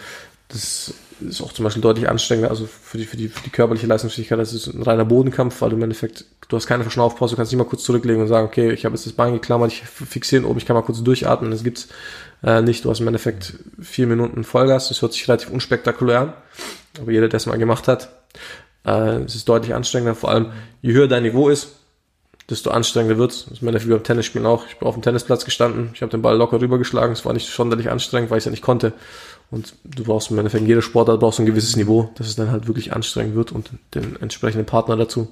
das ist auch zum Beispiel deutlich anstrengender, also für die, für die, für die körperliche Leistungsfähigkeit, das ist ein reiner Bodenkampf, weil du im Endeffekt, du hast keine Verschnaufpause, du kannst nicht mal kurz zurücklegen und sagen, okay, ich habe jetzt das Bein geklammert, ich fixiere ihn oben, ich kann mal kurz durchatmen, das gibt's äh, nicht. Du hast im Endeffekt vier Minuten Vollgas, das hört sich relativ unspektakulär an, aber jeder, der es mal gemacht hat, äh, es ist deutlich anstrengender, vor allem je höher dein Niveau ist, desto anstrengender wird's. Das ist im Endeffekt wie beim Tennisspielen auch. Ich bin auf dem Tennisplatz gestanden, ich habe den Ball locker rübergeschlagen, es war nicht sonderlich anstrengend, weil ich es ja nicht konnte. Und du brauchst im Endeffekt in jeder Sportart brauchst du ein gewisses Niveau, dass es dann halt wirklich anstrengend wird und den entsprechenden Partner dazu.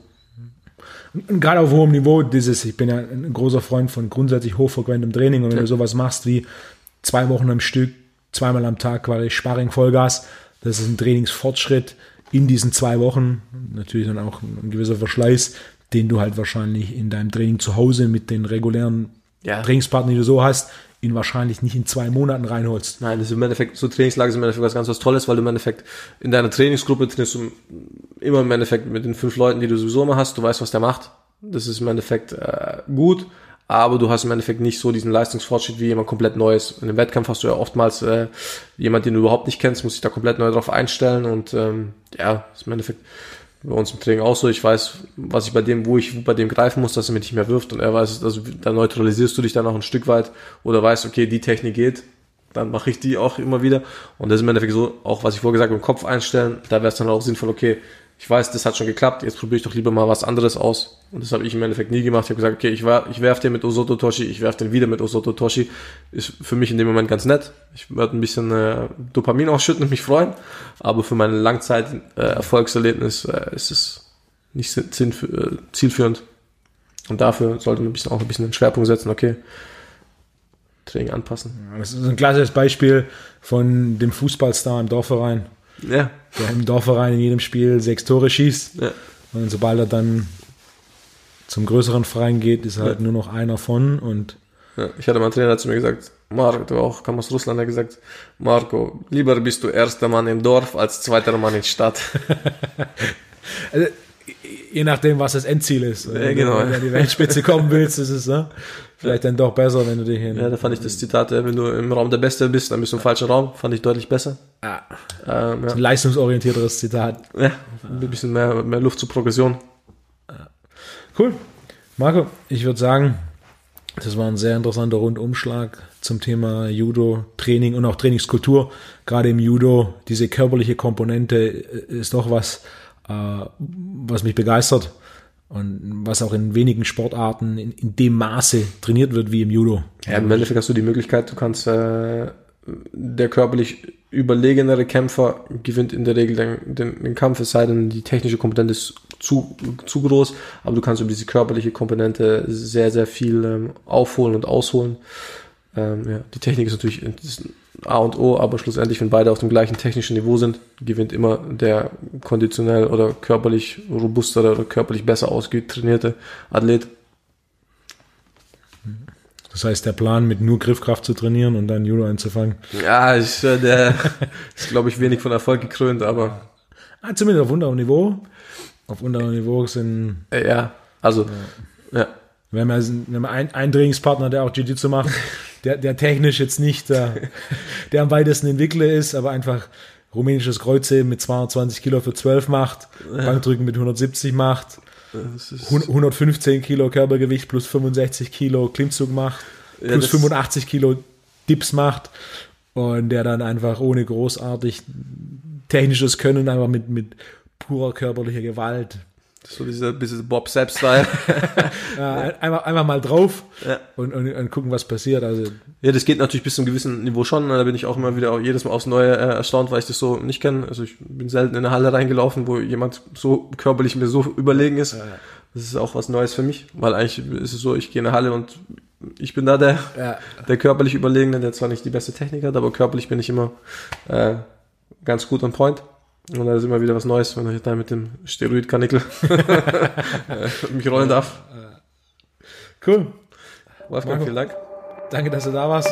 Und gerade auf hohem Niveau, dieses, ich bin ja ein großer Freund von grundsätzlich hochfrequentem Training und wenn Ja. du sowas machst wie zwei Wochen am Stück, zweimal am Tag quasi Sparring Vollgas, das ist ein Trainingsfortschritt in diesen zwei Wochen, natürlich dann auch ein gewisser Verschleiß, den du halt wahrscheinlich in deinem Training zu Hause mit den regulären Ja. Trainingspartnern, die du so hast, ihn wahrscheinlich nicht in zwei Monaten reinholst. Nein, das ist im Endeffekt, so Trainingslager sind im Endeffekt was ganz was Tolles, weil du im Endeffekt in deiner Trainingsgruppe trainierst du immer im Endeffekt mit den fünf Leuten, die du sowieso immer hast, du weißt, was der macht. Das ist im Endeffekt äh, gut, aber du hast im Endeffekt nicht so diesen Leistungsfortschritt wie jemand komplett Neues. In einem Wettkampf hast du ja oftmals äh, jemand, den du überhaupt nicht kennst, muss sich da komplett neu drauf einstellen und ähm, ja, ist im Endeffekt bei uns im Training auch so. Ich weiß, was ich bei dem, wo ich bei dem greifen muss, dass er mich nicht mehr wirft und er weiß, also da neutralisierst du dich dann auch ein Stück weit oder weißt, okay, die Technik geht, dann mache ich die auch immer wieder. Und das ist im Endeffekt so, auch was ich vorgesagt habe, im Kopf einstellen, da wäre es dann auch sinnvoll, okay, ich weiß, das hat schon geklappt, jetzt probiere ich doch lieber mal was anderes aus. Und das habe ich im Endeffekt nie gemacht. Ich habe gesagt, okay, ich, war, ich werfe den mit Osoto Toshi, ich werfe den wieder mit Osoto Toshi. Ist für mich in dem Moment ganz nett. Ich werde ein bisschen äh, Dopamin ausschütten und mich freuen. Aber für mein Langzeit-Erfolgserlebnis äh, ist es nicht äh, zielführend. Und dafür sollte man ein bisschen, auch ein bisschen den Schwerpunkt setzen, okay, Training anpassen. Das ist ein klassisches Beispiel von dem Fußballstar im Dorfverein, Ja, der im Dorfverein in jedem Spiel sechs Tore schießt. ja. Und sobald er dann zum größeren Verein geht, ist halt nur noch einer von und ich hatte mal einen Trainer zu mir gesagt, Marco, der war auch, kam aus Russland, hat gesagt, Marco, lieber bist du erster Mann im Dorf als zweiter Mann in Stadt. *laughs* also, je nachdem, was das Endziel ist. Ja, genau. Wenn du an die Weltspitze kommen willst, ist es ne? Vielleicht dann doch besser, wenn du dich hin. Ja, da fand ich das Zitat, äh, wenn du im Raum der Beste bist, dann bist du im falschen Raum, fand ich deutlich besser. Ah, Ähm, ja. ein leistungsorientierteres Zitat. ja, ein bisschen mehr, mehr Luft zur Progression. Cool. Marco, ich würde sagen, das war ein sehr interessanter Rundumschlag zum Thema Judo, Training und auch Trainingskultur. Gerade im Judo, diese körperliche Komponente äh, ist doch was, äh, was mich begeistert und was auch in wenigen Sportarten in, in dem Maße trainiert wird wie im Judo. Ja, im Endeffekt hast du die Möglichkeit, du kannst, äh, der körperlich überlegenere Kämpfer gewinnt in der Regel den, den, den Kampf, es sei denn, die technische Komponente ist zu, zu groß, aber du kannst über diese körperliche Komponente sehr, sehr viel ähm, aufholen und ausholen. Ähm, ja, die Technik ist natürlich das A und O, aber schlussendlich, wenn beide auf dem gleichen technischen Niveau sind, gewinnt immer der konditionell oder körperlich robustere oder körperlich besser ausgetrainierte Athlet. Das heißt, der Plan mit nur Griffkraft zu trainieren und dann Judo anzufangen. Ja, ich, äh, der *laughs* ist, glaube ich, wenig von Erfolg gekrönt, aber Ah, zumindest auf unterem Niveau. Auf unterem Niveau sind äh, ja, also, ja. Wir haben, ja, wir haben einen, einen Trainingspartner, der auch Jiu-Jitsu macht, *laughs* der, der technisch jetzt nicht der, *laughs* der am weitesten Entwickler ist, aber einfach rumänisches Kreuzheben mit 220 Kilo für 12 macht, Bankdrücken mit 170 macht, Das ist, 115 Kilo Körpergewicht plus 65 Kilo Klimmzug macht, Ja, plus das- 85 Kilo Dips macht und der dann einfach ohne großartig technisches Können einfach mit, mit purer körperlicher Gewalt so dieser bisschen Bob Sepp-Style. *laughs* äh, einfach, einfach mal drauf Ja. und, und, und gucken, was passiert. Also ja, das geht natürlich bis zu einem gewissen Niveau schon. Da bin ich auch immer wieder jedes Mal aufs Neue äh, erstaunt, weil ich das so nicht kenne. Also ich bin selten in eine Halle reingelaufen, wo jemand so körperlich mir so überlegen ist. Das ist auch was Neues für mich, weil eigentlich ist es so, ich gehe in eine Halle und ich bin da der, Ja. der körperlich Überlegene, der zwar nicht die beste Technik hat, aber körperlich bin ich immer äh, ganz gut on point. Und da ist immer wieder was Neues, wenn ich da mit dem Steroid-Kanickel äh, *laughs* mich rollen darf. Cool. Wolfgang, Marco. vielen Dank. Danke, dass du da warst.